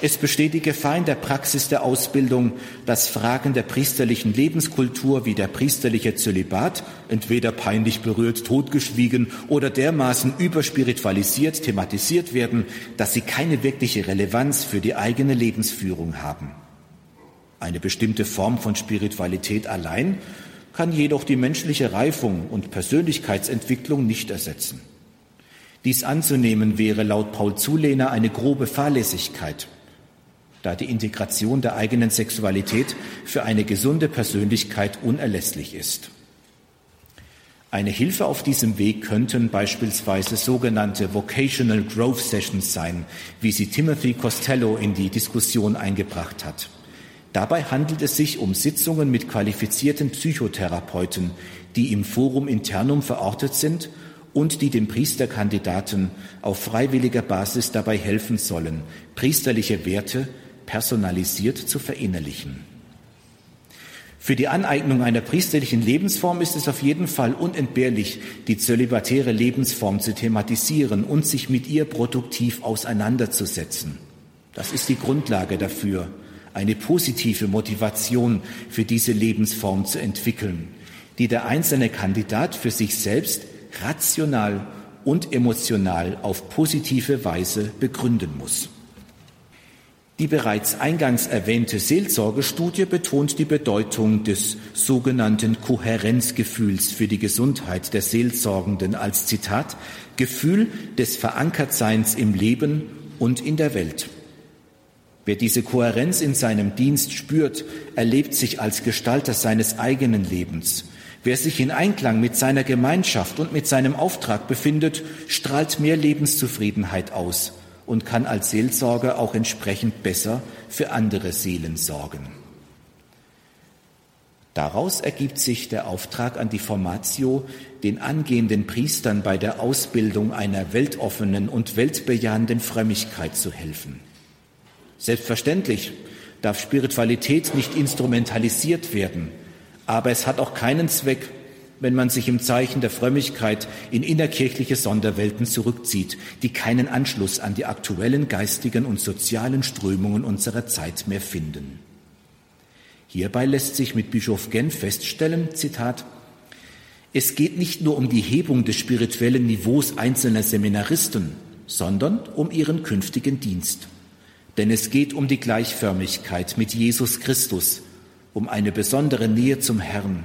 Es besteht die Gefahr in der Praxis der Ausbildung, dass Fragen der priesterlichen Lebenskultur wie der priesterliche Zölibat entweder peinlich berührt, totgeschwiegen oder dermaßen überspiritualisiert thematisiert werden, dass sie keine wirkliche Relevanz für die eigene Lebensführung haben. Eine bestimmte Form von Spiritualität allein kann jedoch die menschliche Reifung und Persönlichkeitsentwicklung nicht ersetzen. Dies anzunehmen wäre laut Paul Zulehner eine grobe Fahrlässigkeit da die Integration der eigenen Sexualität für eine gesunde Persönlichkeit unerlässlich ist. Eine Hilfe auf diesem Weg könnten beispielsweise sogenannte Vocational Growth Sessions sein, wie sie Timothy Costello in die Diskussion eingebracht hat. Dabei handelt es sich um Sitzungen mit qualifizierten Psychotherapeuten, die im Forum Internum verortet sind und die dem Priesterkandidaten auf freiwilliger Basis dabei helfen sollen, priesterliche Werte personalisiert zu verinnerlichen. Für die Aneignung einer priesterlichen Lebensform ist es auf jeden Fall unentbehrlich, die zölibatäre Lebensform zu thematisieren und sich mit ihr produktiv auseinanderzusetzen. Das ist die Grundlage dafür, eine positive Motivation für diese Lebensform zu entwickeln, die der einzelne Kandidat für sich selbst rational und emotional auf positive Weise begründen muss. Die bereits eingangs erwähnte Seelsorgestudie betont die Bedeutung des sogenannten Kohärenzgefühls für die Gesundheit der Seelsorgenden als Zitat Gefühl des Verankertseins im Leben und in der Welt. Wer diese Kohärenz in seinem Dienst spürt, erlebt sich als Gestalter seines eigenen Lebens. Wer sich in Einklang mit seiner Gemeinschaft und mit seinem Auftrag befindet, strahlt mehr Lebenszufriedenheit aus und kann als Seelsorger auch entsprechend besser für andere Seelen sorgen. Daraus ergibt sich der Auftrag an die Formatio, den angehenden Priestern bei der Ausbildung einer weltoffenen und weltbejahenden Frömmigkeit zu helfen. Selbstverständlich darf Spiritualität nicht instrumentalisiert werden, aber es hat auch keinen Zweck, wenn man sich im Zeichen der Frömmigkeit in innerkirchliche Sonderwelten zurückzieht, die keinen Anschluss an die aktuellen geistigen und sozialen Strömungen unserer Zeit mehr finden. Hierbei lässt sich mit Bischof Genf feststellen, Zitat, es geht nicht nur um die Hebung des spirituellen Niveaus einzelner Seminaristen, sondern um ihren künftigen Dienst. Denn es geht um die Gleichförmigkeit mit Jesus Christus, um eine besondere Nähe zum Herrn,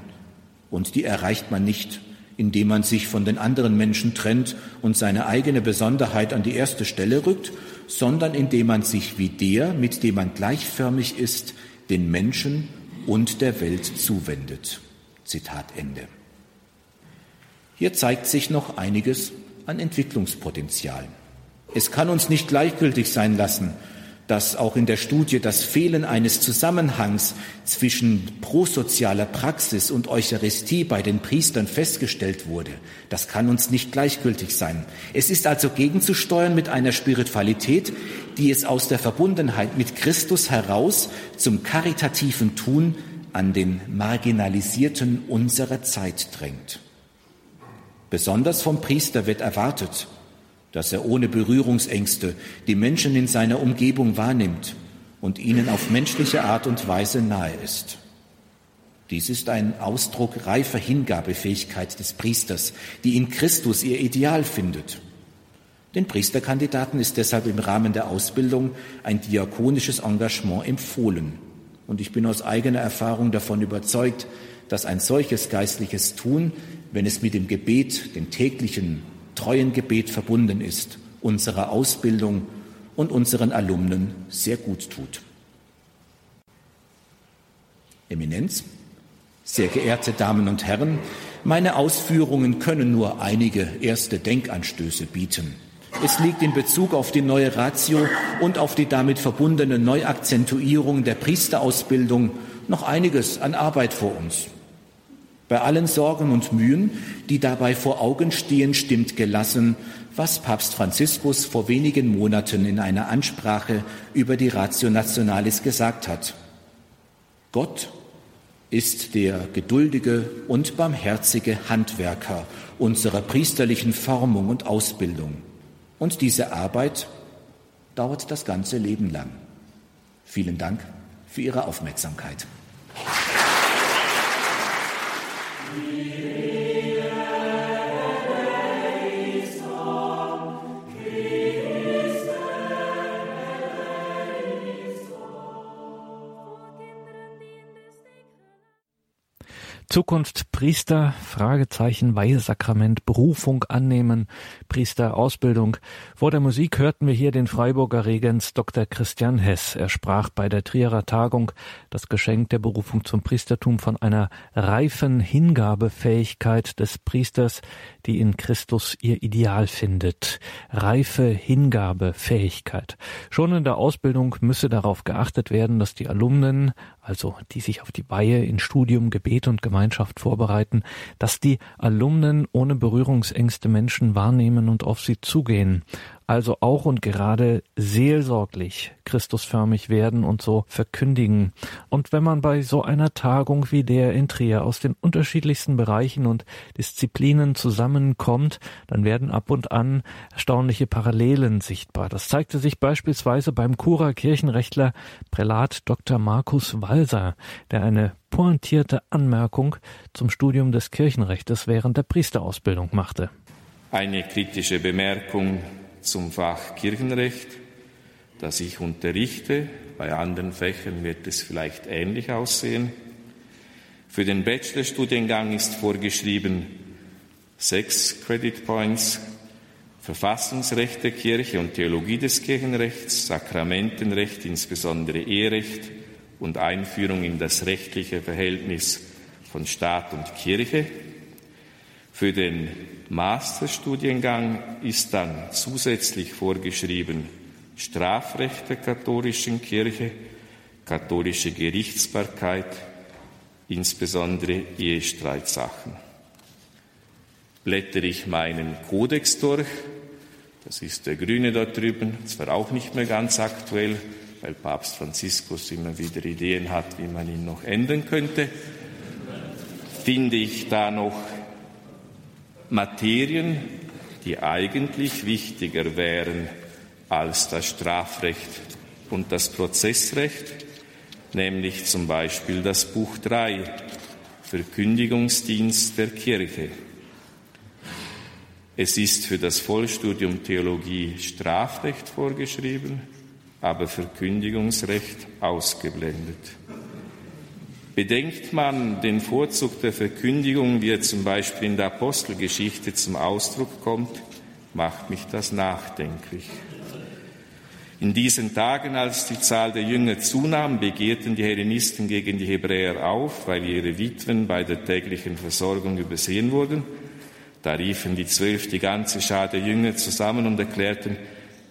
und die erreicht man nicht, indem man sich von den anderen Menschen trennt und seine eigene Besonderheit an die erste Stelle rückt, sondern indem man sich wie der, mit dem man gleichförmig ist, den Menschen und der Welt zuwendet. Zitat Ende. Hier zeigt sich noch einiges an Entwicklungspotenzial. Es kann uns nicht gleichgültig sein lassen, dass auch in der Studie das Fehlen eines Zusammenhangs zwischen prosozialer Praxis und Eucharistie bei den Priestern festgestellt wurde. Das kann uns nicht gleichgültig sein. Es ist also gegenzusteuern mit einer Spiritualität, die es aus der Verbundenheit mit Christus heraus zum karitativen Tun an den Marginalisierten unserer Zeit drängt. Besonders vom Priester wird erwartet, dass er ohne Berührungsängste die Menschen in seiner Umgebung wahrnimmt und ihnen auf menschliche Art und Weise nahe ist. Dies ist ein Ausdruck reifer Hingabefähigkeit des Priesters, die in Christus ihr Ideal findet. Den Priesterkandidaten ist deshalb im Rahmen der Ausbildung ein diakonisches Engagement empfohlen. Und ich bin aus eigener Erfahrung davon überzeugt, dass ein solches geistliches Tun, wenn es mit dem Gebet, dem täglichen treuen Gebet verbunden ist, unserer Ausbildung und unseren Alumnen sehr gut tut. Eminenz, sehr geehrte Damen und Herren, meine Ausführungen können nur einige erste Denkanstöße bieten. Es liegt in Bezug auf die neue Ratio und auf die damit verbundene Neuakzentuierung der Priesterausbildung noch einiges an Arbeit vor uns. Bei allen Sorgen und Mühen, die dabei vor Augen stehen, stimmt gelassen, was Papst Franziskus vor wenigen Monaten in einer Ansprache über die Ratio Nationalis gesagt hat. Gott ist der geduldige und barmherzige Handwerker unserer priesterlichen Formung und Ausbildung. Und diese Arbeit dauert das ganze Leben lang. Vielen Dank für Ihre Aufmerksamkeit. Amém. Zukunft Priester, Fragezeichen, Weihesakrament, Berufung annehmen, Priesterausbildung. Vor der Musik hörten wir hier den Freiburger Regens Dr. Christian Hess. Er sprach bei der Trierer Tagung das Geschenk der Berufung zum Priestertum von einer reifen Hingabefähigkeit des Priesters, die in Christus ihr Ideal findet. Reife Hingabefähigkeit. Schon in der Ausbildung müsse darauf geachtet werden, dass die Alumnen, also die sich auf die Weihe in Studium, Gebet und Gemeinschaft vorbereiten, dass die Alumnen ohne Berührungsängste Menschen wahrnehmen und auf sie zugehen. Also auch und gerade seelsorglich Christusförmig werden und so verkündigen. Und wenn man bei so einer Tagung wie der in Trier aus den unterschiedlichsten Bereichen und Disziplinen zusammenkommt, dann werden ab und an erstaunliche Parallelen sichtbar. Das zeigte sich beispielsweise beim Churer Kirchenrechtler Prälat Dr. Markus Walser, der eine pointierte Anmerkung zum Studium des Kirchenrechtes während der Priesterausbildung machte. Eine kritische Bemerkung zum Fach Kirchenrecht, das ich unterrichte. Bei anderen Fächern wird es vielleicht ähnlich aussehen. Für den Bachelorstudiengang ist vorgeschrieben sechs Credit Points, Verfassungsrecht der Kirche und Theologie des Kirchenrechts, Sakramentenrecht, insbesondere Eherecht und Einführung in das rechtliche Verhältnis von Staat und Kirche. Für den Masterstudiengang ist dann zusätzlich vorgeschrieben. Strafrecht der katholischen Kirche, katholische Gerichtsbarkeit, insbesondere Ehestreitsachen. Blättere ich meinen Kodex durch, das ist der grüne da drüben, zwar auch nicht mehr ganz aktuell, weil Papst Franziskus immer wieder Ideen hat, wie man ihn noch ändern könnte, finde ich da noch Materien, die eigentlich wichtiger wären als das Strafrecht und das Prozessrecht, nämlich zum Beispiel das Buch 3, Verkündigungsdienst der Kirche. Es ist für das Vollstudium Theologie Strafrecht vorgeschrieben, aber Verkündigungsrecht ausgeblendet. Bedenkt man den Vorzug der Verkündigung, wie er zum Beispiel in der Apostelgeschichte zum Ausdruck kommt, macht mich das nachdenklich. In diesen Tagen, als die Zahl der Jünger zunahm, begehrten die Hellenisten gegen die Hebräer auf, weil ihre Witwen bei der täglichen Versorgung übersehen wurden. Da riefen die Zwölf die ganze Schar der Jünger zusammen und erklärten,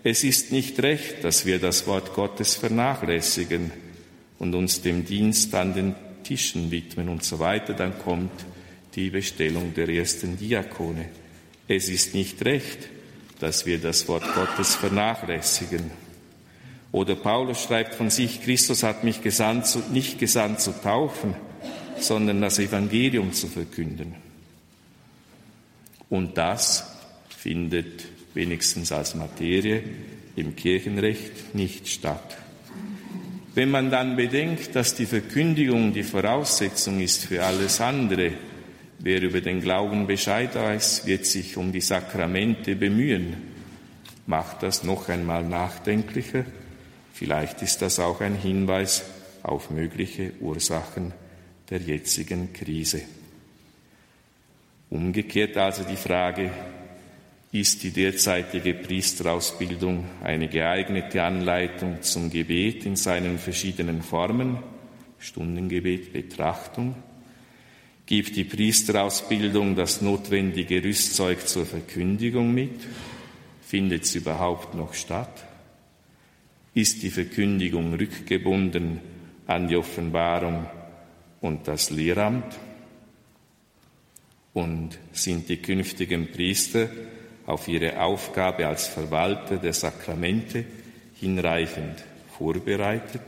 es ist nicht recht, dass wir das Wort Gottes vernachlässigen und uns dem Dienst an den Tischen widmen und so weiter. Dann kommt die Bestellung der ersten Diakone. Es ist nicht recht, dass wir das Wort Gottes vernachlässigen. Oder Paulus schreibt von sich, Christus hat mich gesandt, nicht gesandt zu taufen, sondern das Evangelium zu verkünden. Und das findet wenigstens als Materie im Kirchenrecht nicht statt. Wenn man dann bedenkt, dass die Verkündigung die Voraussetzung ist für alles andere, wer über den Glauben Bescheid weiß, wird sich um die Sakramente bemühen, macht das noch einmal nachdenklicher. Vielleicht ist das auch ein Hinweis auf mögliche Ursachen der jetzigen Krise. Umgekehrt also die Frage, ist die derzeitige Priesterausbildung eine geeignete Anleitung zum Gebet in seinen verschiedenen Formen, Stundengebet, Betrachtung? Gibt die Priesterausbildung das notwendige Rüstzeug zur Verkündigung mit? Findet sie überhaupt noch statt? Ist die Verkündigung rückgebunden an die Offenbarung und das Lehramt? Und sind die künftigen Priester auf ihre Aufgabe als Verwalter der Sakramente hinreichend vorbereitet.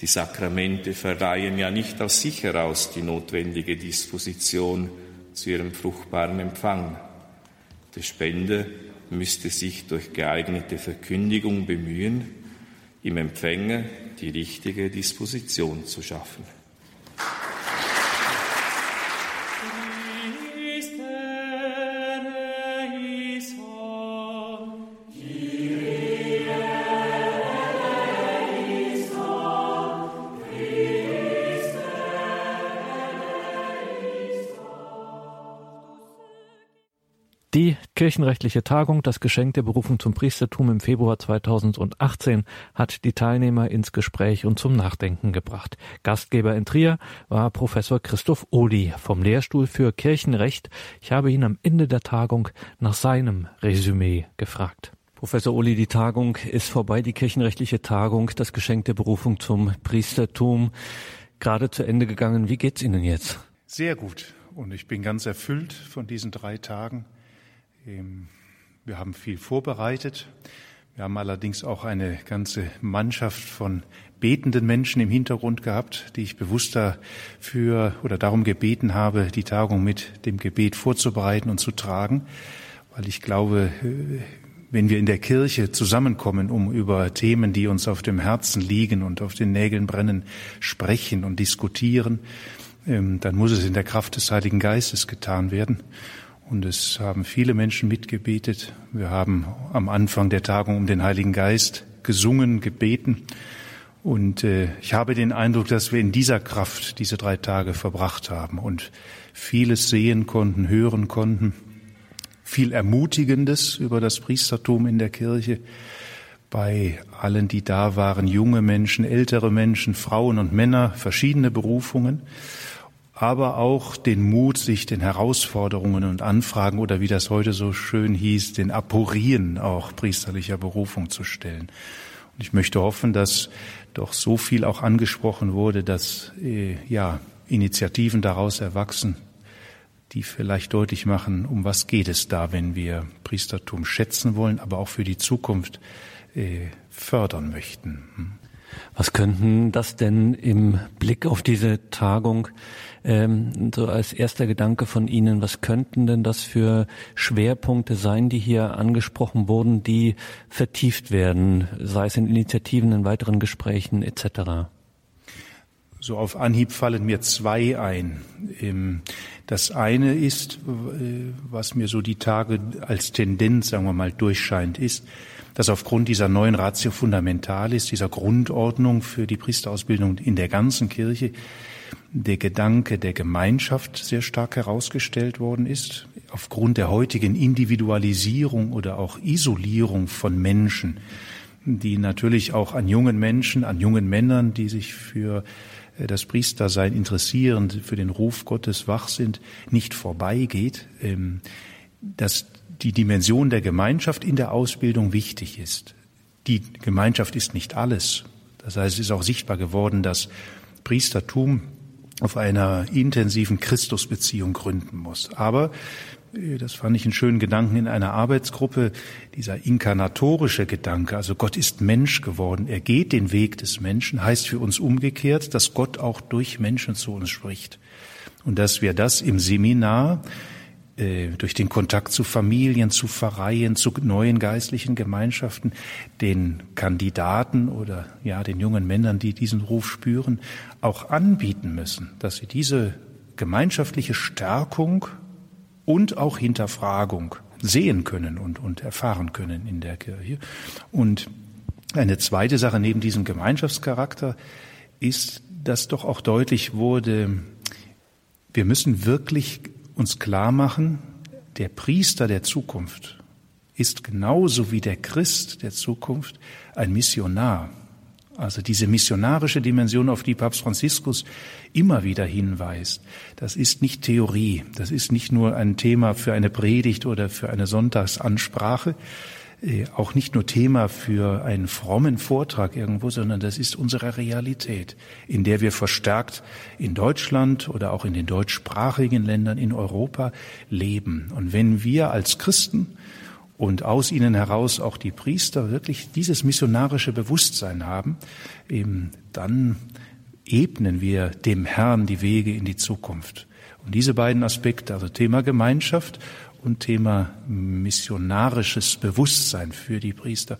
Die Sakramente verleihen ja nicht aus sich heraus die notwendige Disposition zu ihrem fruchtbaren Empfang. Der Spender müsste sich durch geeignete Verkündigung bemühen, im Empfänger die richtige Disposition zu schaffen. Kirchenrechtliche Tagung, das Geschenk der Berufung zum Priestertum im Februar 2018, hat die Teilnehmer ins Gespräch und zum Nachdenken gebracht. Gastgeber in Trier war Professor Christoph Ohli vom Lehrstuhl für Kirchenrecht. Ich habe ihn am Ende der Tagung nach seinem Resümee gefragt. Professor Ohli, die Tagung ist vorbei, die kirchenrechtliche Tagung, das Geschenk der Berufung zum Priestertum, gerade zu Ende gegangen. Wie geht's Ihnen jetzt? Sehr gut. Und ich bin ganz erfüllt von diesen drei Tagen. Wir haben viel vorbereitet. Wir haben allerdings auch eine ganze Mannschaft von betenden Menschen im Hintergrund gehabt, die ich bewusst dafür oder darum gebeten habe, die Tagung mit dem Gebet vorzubereiten und zu tragen, weil ich glaube, wenn wir in der Kirche zusammenkommen, um über Themen, die uns auf dem Herzen liegen und auf den Nägeln brennen, sprechen und diskutieren, ähm, dann muss es in der Kraft des Heiligen Geistes getan werden. Und es haben viele Menschen mitgebetet. Wir haben am Anfang der Tagung um den Heiligen Geist gesungen, gebeten. Und äh, ich habe den Eindruck, dass wir in dieser Kraft diese drei Tage verbracht haben und vieles sehen konnten, hören konnten, viel Ermutigendes über das Priestertum in der Kirche bei allen, die da waren, junge Menschen, ältere Menschen, Frauen und Männer, verschiedene Berufungen aber auch den Mut, sich den Herausforderungen und Anfragen oder wie das heute so schön hieß, den Aporien auch priesterlicher Berufung zu stellen. Und ich möchte hoffen, dass doch so viel auch angesprochen wurde, dass äh, ja Initiativen daraus erwachsen, die vielleicht deutlich machen, um was geht es da, wenn wir Priestertum schätzen wollen, aber auch für die Zukunft äh, fördern möchten. Hm. Was könnten das denn im Blick auf diese Tagung ähm, so als erster Gedanke von Ihnen, was könnten denn das für Schwerpunkte sein, die hier angesprochen wurden, die vertieft werden, sei es in Initiativen, in weiteren Gesprächen etc.? So auf Anhieb fallen mir zwei ein. Ähm, das eine ist, äh, was mir so die Tage als Tendenz, sagen wir mal, durchscheint, ist, dass aufgrund dieser neuen Ratio Fundamentalis, dieser Grundordnung für die Priesterausbildung in der ganzen Kirche, der Gedanke der Gemeinschaft sehr stark herausgestellt worden ist, aufgrund der heutigen Individualisierung oder auch Isolierung von Menschen, die natürlich auch an jungen Menschen, an jungen Männern, die sich für äh, das Priestersein interessieren, für den Ruf Gottes wach sind, nicht vorbeigeht, ähm, dass die Dimension der Gemeinschaft in der Ausbildung wichtig ist. Die Gemeinschaft ist nicht alles. Das heißt, es ist auch sichtbar geworden, dass Priestertum auf einer intensiven Christusbeziehung gründen muss. Aber äh, das fand ich einen schönen Gedanken in einer Arbeitsgruppe, dieser inkarnatorische Gedanke, also Gott ist Mensch geworden, er geht den Weg des Menschen, heißt für uns umgekehrt, dass Gott auch durch Menschen zu uns spricht. Und dass wir das im Seminar durch den Kontakt zu Familien, zu Pfarreien, zu neuen geistlichen Gemeinschaften, den Kandidaten oder ja den jungen Männern, die diesen Ruf spüren, auch anbieten müssen, dass sie diese gemeinschaftliche Stärkung und auch Hinterfragung sehen können und, und erfahren können in der Kirche. Und eine zweite Sache neben diesem Gemeinschaftscharakter ist, dass doch auch deutlich wurde, wir müssen wirklich uns klar machen, der Priester der Zukunft ist genauso wie der Christ der Zukunft ein Missionar. Also diese missionarische Dimension, auf die Papst Franziskus immer wieder hinweist, das ist nicht Theorie, das ist nicht nur ein Thema für eine Predigt oder für eine Sonntagsansprache, auch nicht nur Thema für einen frommen Vortrag irgendwo, sondern das ist unsere Realität, in der wir verstärkt in Deutschland oder auch in den deutschsprachigen Ländern in Europa leben. Und wenn wir als Christen und aus ihnen heraus auch die Priester wirklich dieses missionarische Bewusstsein haben, dann ebnen wir dem Herrn die Wege in die Zukunft. Und diese beiden Aspekte, also Thema Gemeinschaft und Thema missionarisches Bewusstsein für die Priester.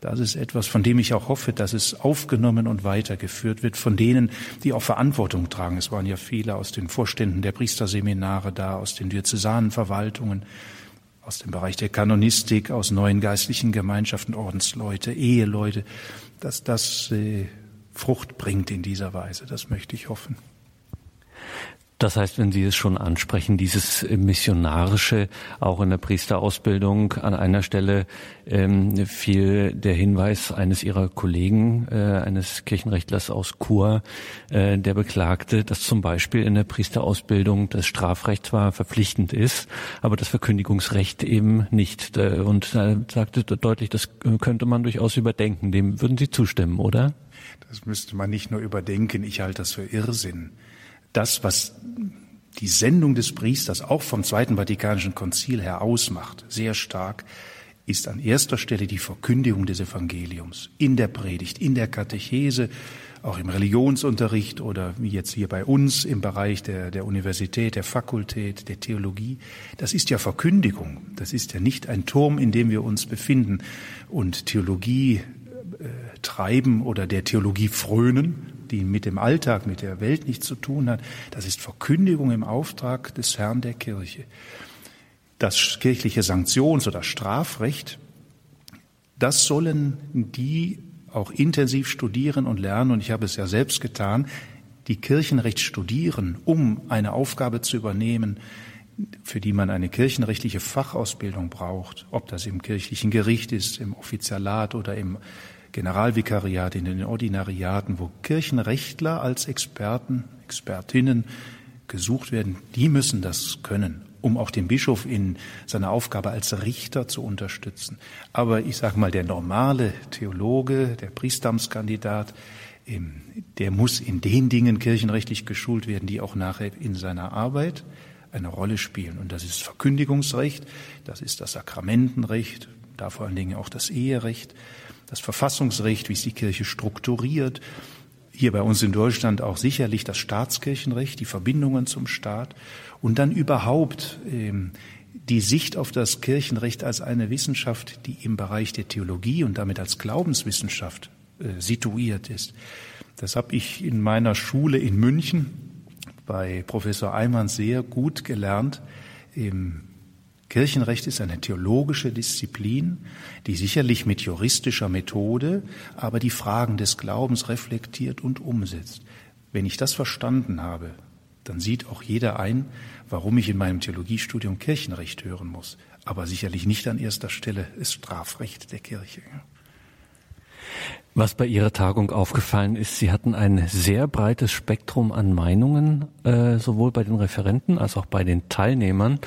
Das ist etwas, von dem ich auch hoffe, dass es aufgenommen und weitergeführt wird von denen, die auch Verantwortung tragen. Es waren ja viele aus den Vorständen der Priesterseminare da, aus den diözesanen Verwaltungen, aus dem Bereich der Kanonistik, aus neuen geistlichen Gemeinschaften, Ordensleute, Eheleute, dass das äh, Frucht bringt in dieser Weise. Das möchte ich hoffen. Das heißt, wenn Sie es schon ansprechen, dieses Missionarische auch in der Priesterausbildung an einer Stelle ähm, fiel der Hinweis eines Ihrer Kollegen, äh, eines Kirchenrechtlers aus Chur, äh, der beklagte, dass zum Beispiel in der Priesterausbildung das Strafrecht zwar verpflichtend ist, aber das Verkündigungsrecht eben nicht. Äh, und er sagte deutlich, das könnte man durchaus überdenken. Dem würden Sie zustimmen, oder? Das müsste man nicht nur überdenken. Ich halte das für Irrsinn das, was die Sendung des Priesters auch vom Zweiten Vatikanischen Konzil her ausmacht, sehr stark, ist an erster Stelle die Verkündigung des Evangeliums in der Predigt, in der Katechese, auch im Religionsunterricht oder wie jetzt hier bei uns im Bereich der, der Universität, der Fakultät, der Theologie. Das ist ja Verkündigung. Das ist ja nicht ein Turm, in dem wir uns befinden und Theologie äh, treiben oder der Theologie frönen, die mit dem Alltag, mit der Welt nichts zu tun hat. Das ist Verkündigung im Auftrag des Herrn der Kirche. Das kirchliche Sanktions- oder Strafrecht, das sollen die auch intensiv studieren und lernen, und ich habe es ja selbst getan, die Kirchenrecht studieren, um eine Aufgabe zu übernehmen, für die man eine kirchenrechtliche Fachausbildung braucht, ob das im kirchlichen Gericht ist, im Offizialat oder im Generalvikariat, in den Ordinariaten, wo Kirchenrechtler als Experten, Expertinnen gesucht werden, die müssen das können um auch den Bischof in seiner Aufgabe als Richter zu unterstützen. Aber ich sage mal, der normale Theologe, der Priesteramtskandidat, ähm, der muss in den Dingen kirchenrechtlich geschult werden, die auch nachher in seiner Arbeit eine Rolle spielen. Und das ist Verkündigungsrecht, das ist das Sakramentenrecht, da vor allen Dingen auch das Eherecht, das Verfassungsrecht, wie es die Kirche strukturiert, hier bei uns in Deutschland auch sicherlich das Staatskirchenrecht, die Verbindungen zum Staat und dann überhaupt ähm, die Sicht auf das Kirchenrecht als eine Wissenschaft, die im Bereich der Theologie und damit als Glaubenswissenschaft äh, situiert ist. Das habe ich in meiner Schule in München bei Professor Eimann sehr gut gelernt. Kirchenrecht ist eine theologische Disziplin, die sicherlich mit juristischer Methode, aber die Fragen des Glaubens reflektiert und umsetzt. Wenn ich das verstanden habe, dann sieht auch jeder ein, warum ich in meinem Theologiestudium Kirchenrecht hören muss. Aber sicherlich nicht an erster Stelle ist Strafrecht der Kirche. Was bei Ihrer Tagung aufgefallen ist, Sie hatten ein sehr breites Spektrum an Meinungen, äh, sowohl bei den Referenten als auch bei den Teilnehmern.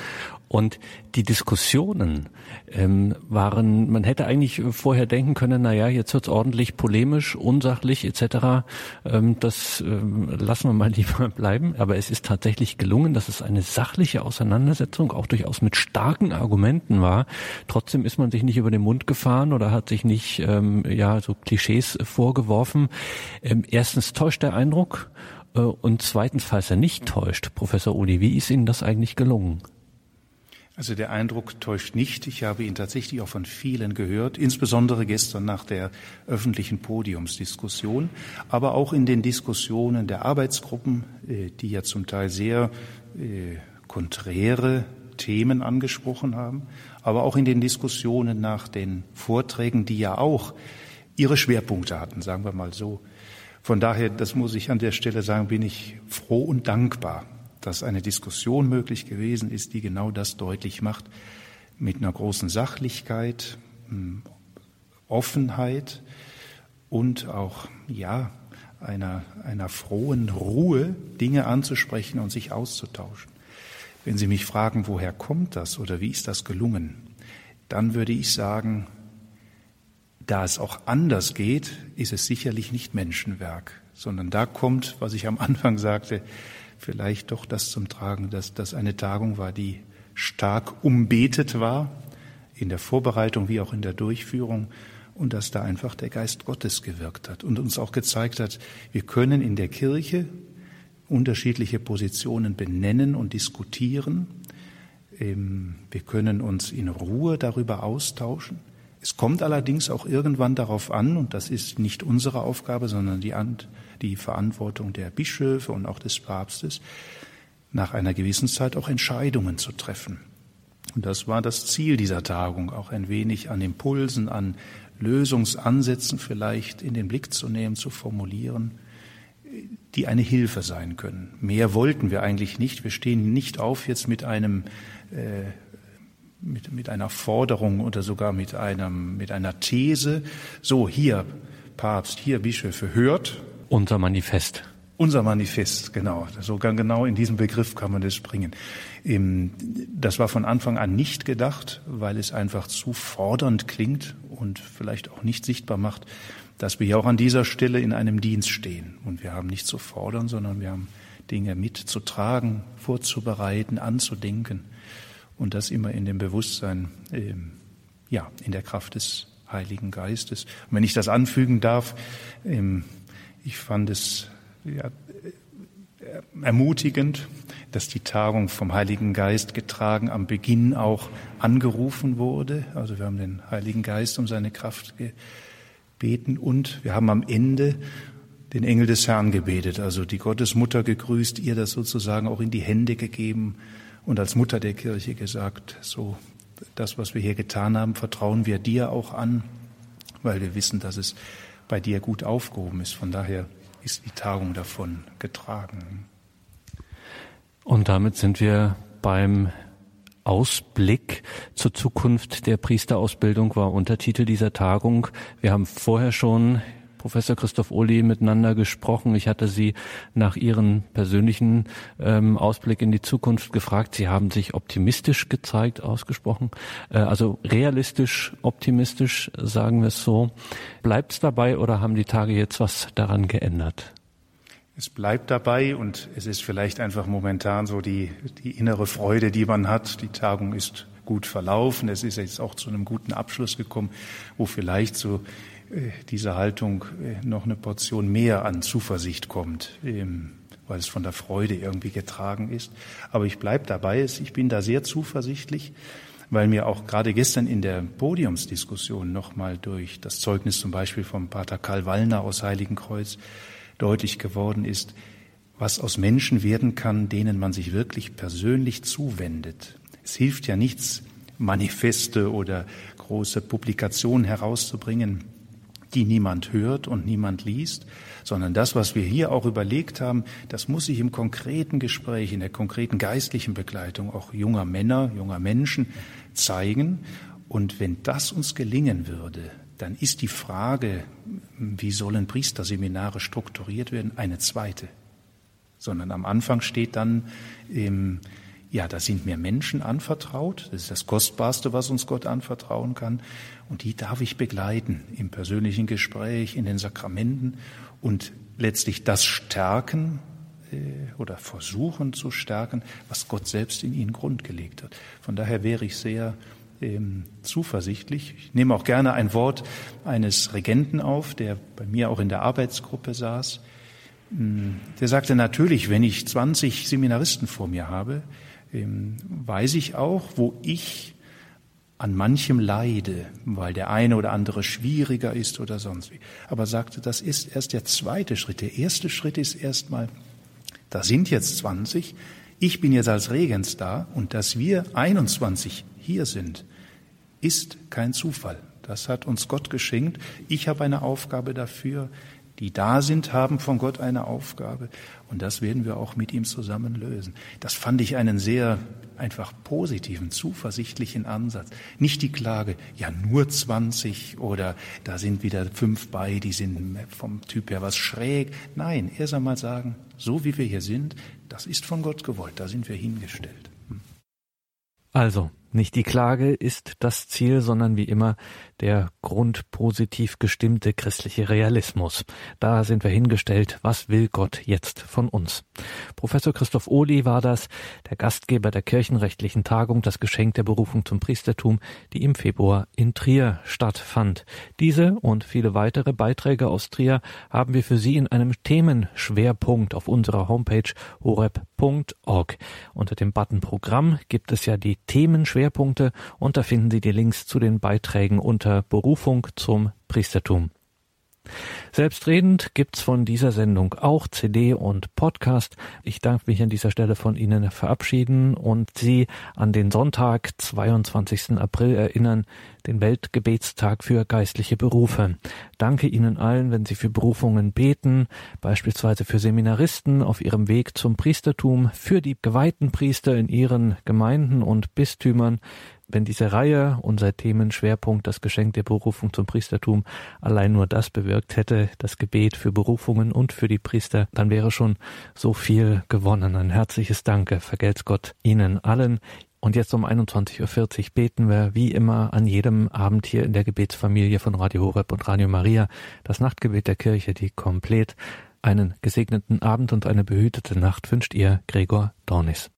Und die Diskussionen ähm, waren, man hätte eigentlich vorher denken können, na ja, jetzt wird's ordentlich polemisch, unsachlich etc. Ähm, das ähm, lassen wir mal lieber bleiben. Aber es ist tatsächlich gelungen, dass es eine sachliche Auseinandersetzung auch durchaus mit starken Argumenten war. Trotzdem ist man sich nicht über den Mund gefahren oder hat sich nicht ähm, ja so Klischees vorgeworfen. Ähm, erstens täuscht der Eindruck äh, und zweitens, falls er nicht täuscht, Professor Uli, wie ist Ihnen das eigentlich gelungen? Also der Eindruck täuscht nicht. Ich habe ihn tatsächlich auch von vielen gehört, insbesondere gestern nach der öffentlichen Podiumsdiskussion, aber auch in den Diskussionen der Arbeitsgruppen, äh, die ja zum Teil sehr äh, konträre Themen angesprochen haben, aber auch in den Diskussionen nach den Vorträgen, die ja auch ihre Schwerpunkte hatten, sagen wir mal so. Von daher, das muss ich an der Stelle sagen, bin ich froh und dankbar, dass eine Diskussion möglich gewesen ist, die genau das deutlich macht, mit einer großen Sachlichkeit, hm, Offenheit und auch, ja, einer, einer frohen Ruhe, Dinge anzusprechen und sich auszutauschen. Wenn Sie mich fragen, woher kommt das oder wie ist das gelungen, dann würde ich sagen, da es auch anders geht, ist es sicherlich nicht Menschenwerk, sondern da kommt, was ich am Anfang sagte, vielleicht doch das zum Tragen, dass das eine Tagung war, die stark umbetet war, in der Vorbereitung wie auch in der Durchführung, und dass da einfach der Geist Gottes gewirkt hat und uns auch gezeigt hat, wir können in der Kirche unterschiedliche Positionen benennen und diskutieren. Ähm, wir können uns in Ruhe darüber austauschen. Es kommt allerdings auch irgendwann darauf an, und das ist nicht unsere Aufgabe, sondern die, die Verantwortung der Bischöfe und auch des Papstes, nach einer gewissen Zeit auch Entscheidungen zu treffen. Und das war das Ziel dieser Tagung, auch ein wenig an Impulsen, an Lösungsansätzen vielleicht in den Blick zu nehmen, zu formulieren, die eine Hilfe sein können. Mehr wollten wir eigentlich nicht. Wir stehen nicht auf jetzt mit einem äh, mit, mit einer Forderung oder sogar mit einem mit einer These. So hier Papst, hier Bischöfe hört, unser Manifest. Unser Manifest, genau. Sogar genau in diesem Begriff kann man das bringen. Das war von Anfang an nicht gedacht, weil es einfach zu fordernd klingt und vielleicht auch nicht sichtbar macht, dass wir ja auch an dieser Stelle in einem Dienst stehen. Und wir haben nicht zu fordern, sondern wir haben Dinge mitzutragen, vorzubereiten, anzudenken. Und das immer in dem Bewusstsein, ja, in der Kraft des Heiligen Geistes. Und wenn ich das anfügen darf, ähm, ich fand es ja, ermutigend, dass die Tagung vom Heiligen Geist getragen am Beginn auch angerufen wurde. Also wir haben den Heiligen Geist um seine Kraft gebeten und wir haben am Ende den Engel des Herrn gebetet, also die Gottesmutter gegrüßt, ihr das sozusagen auch in die Hände gegeben und als Mutter der Kirche gesagt, so das, was wir hier getan haben, vertrauen wir dir auch an, weil wir wissen, dass es bei dir gut aufgehoben ist. Von daher ist die Tagung davon getragen. Und damit sind wir beim Ausblick zur Zukunft der Priesterausbildung war Untertitel dieser Tagung. Wir haben vorher schon Professor Christoph Ohli miteinander gesprochen. Ich hatte Sie nach Ihren persönlichen ähm, Ausblick in die Zukunft gefragt. Sie haben sich optimistisch gezeigt, ausgesprochen. Äh, also realistisch, optimistisch, sagen wir es so. Bleibt es dabei oder haben die Tage jetzt was daran geändert? Es bleibt dabei und es ist vielleicht einfach momentan so die, die innere Freude, die man hat. Die Tagung ist gut verlaufen. Es ist jetzt auch zu einem guten Abschluss gekommen, wo vielleicht so äh, diese Haltung äh, noch eine Portion mehr an Zuversicht kommt, ähm, weil es von der Freude irgendwie getragen ist. Aber ich bleibe dabei, ich bin da sehr zuversichtlich, weil mir auch gerade gestern in der Podiumsdiskussion nochmal durch das Zeugnis zum Beispiel vom Pater Karl Wallner aus Heiligenkreuz deutlich geworden ist, was aus Menschen werden kann, denen man sich wirklich persönlich zuwendet. Es hilft ja nichts, Manifeste oder große Publikationen herauszubringen, die niemand hört und niemand liest, sondern das, was wir hier auch überlegt haben, das muss sich im konkreten Gespräch, in der konkreten geistlichen Begleitung auch junger Männer, junger Menschen zeigen. Und wenn das uns gelingen würde, dann ist die Frage, wie sollen Priesterseminare strukturiert werden, eine zweite. Sondern am Anfang steht dann, ähm, ja, da sind mir Menschen anvertraut. Das ist das Kostbarste, was uns Gott anvertrauen kann. Und die darf ich begleiten im persönlichen Gespräch, in den Sakramenten und letztlich das stärken äh, oder versuchen zu stärken, was Gott selbst in ihnen grundgelegt hat. Von daher wäre ich sehr ähm, zuversichtlich. Ich nehme auch gerne ein Wort eines Regenten auf, der bei mir auch in der Arbeitsgruppe saß. Hm, der sagte, natürlich, wenn ich 20 Seminaristen vor mir habe, weiß ich auch, wo ich an manchem leide, weil der eine oder andere schwieriger ist oder sonst wie. Aber sagte, das ist erst der zweite Schritt. Der erste Schritt ist erstmal, da sind jetzt 20, ich bin jetzt als Regens da und dass wir 21 hier sind, ist kein Zufall. Das hat uns Gott geschenkt. Ich habe eine Aufgabe dafür. Die da sind, haben von Gott eine Aufgabe. Und das werden wir auch mit ihm zusammen lösen. Das fand ich einen sehr einfach positiven, zuversichtlichen Ansatz. Nicht die Klage, ja nur 20 oder da sind wieder fünf bei, die sind vom Typ her was schräg. Nein, erst einmal sagen, so wie wir hier sind, das ist von Gott gewollt, da sind wir hingestellt. Also, nicht die Klage ist das Ziel, sondern wie immer der grundpositiv gestimmte christliche Realismus. Da sind wir hingestellt, was will Gott jetzt von uns? Professor Christoph Ohli war das, der Gastgeber der kirchenrechtlichen Tagung, das Geschenk der Berufung zum Priestertum, die im Februar in Trier stattfand. Diese und viele weitere Beiträge aus Trier haben wir für Sie in einem Themenschwerpunkt auf unserer Homepage horeb.org. Unter dem Button Programm gibt es ja die Themenschwerpunkte und da finden Sie die Links zu den Beiträgen unter Berufung zum Priestertum. Selbstredend gibt's von dieser Sendung auch CD und Podcast. Ich darf mich an dieser Stelle von Ihnen verabschieden und Sie an den Sonntag, 22. April erinnern, den Weltgebetstag für geistliche Berufe. Danke Ihnen allen, wenn Sie für Berufungen beten, beispielsweise für Seminaristen auf ihrem Weg zum Priestertum, für die geweihten Priester in ihren Gemeinden und Bistümern, wenn diese Reihe, unser Themenschwerpunkt, das Geschenk der Berufung zum Priestertum, allein nur das bewirkt hätte, das Gebet für Berufungen und für die Priester, dann wäre schon so viel gewonnen. Ein herzliches Danke, vergelt's Gott Ihnen allen. Und jetzt um 21.40 Uhr beten wir wie immer an jedem Abend hier in der Gebetsfamilie von Radio Horeb und Radio Maria das Nachtgebet der Kirche, die komplett einen gesegneten Abend und eine behütete Nacht wünscht ihr Gregor Dornis.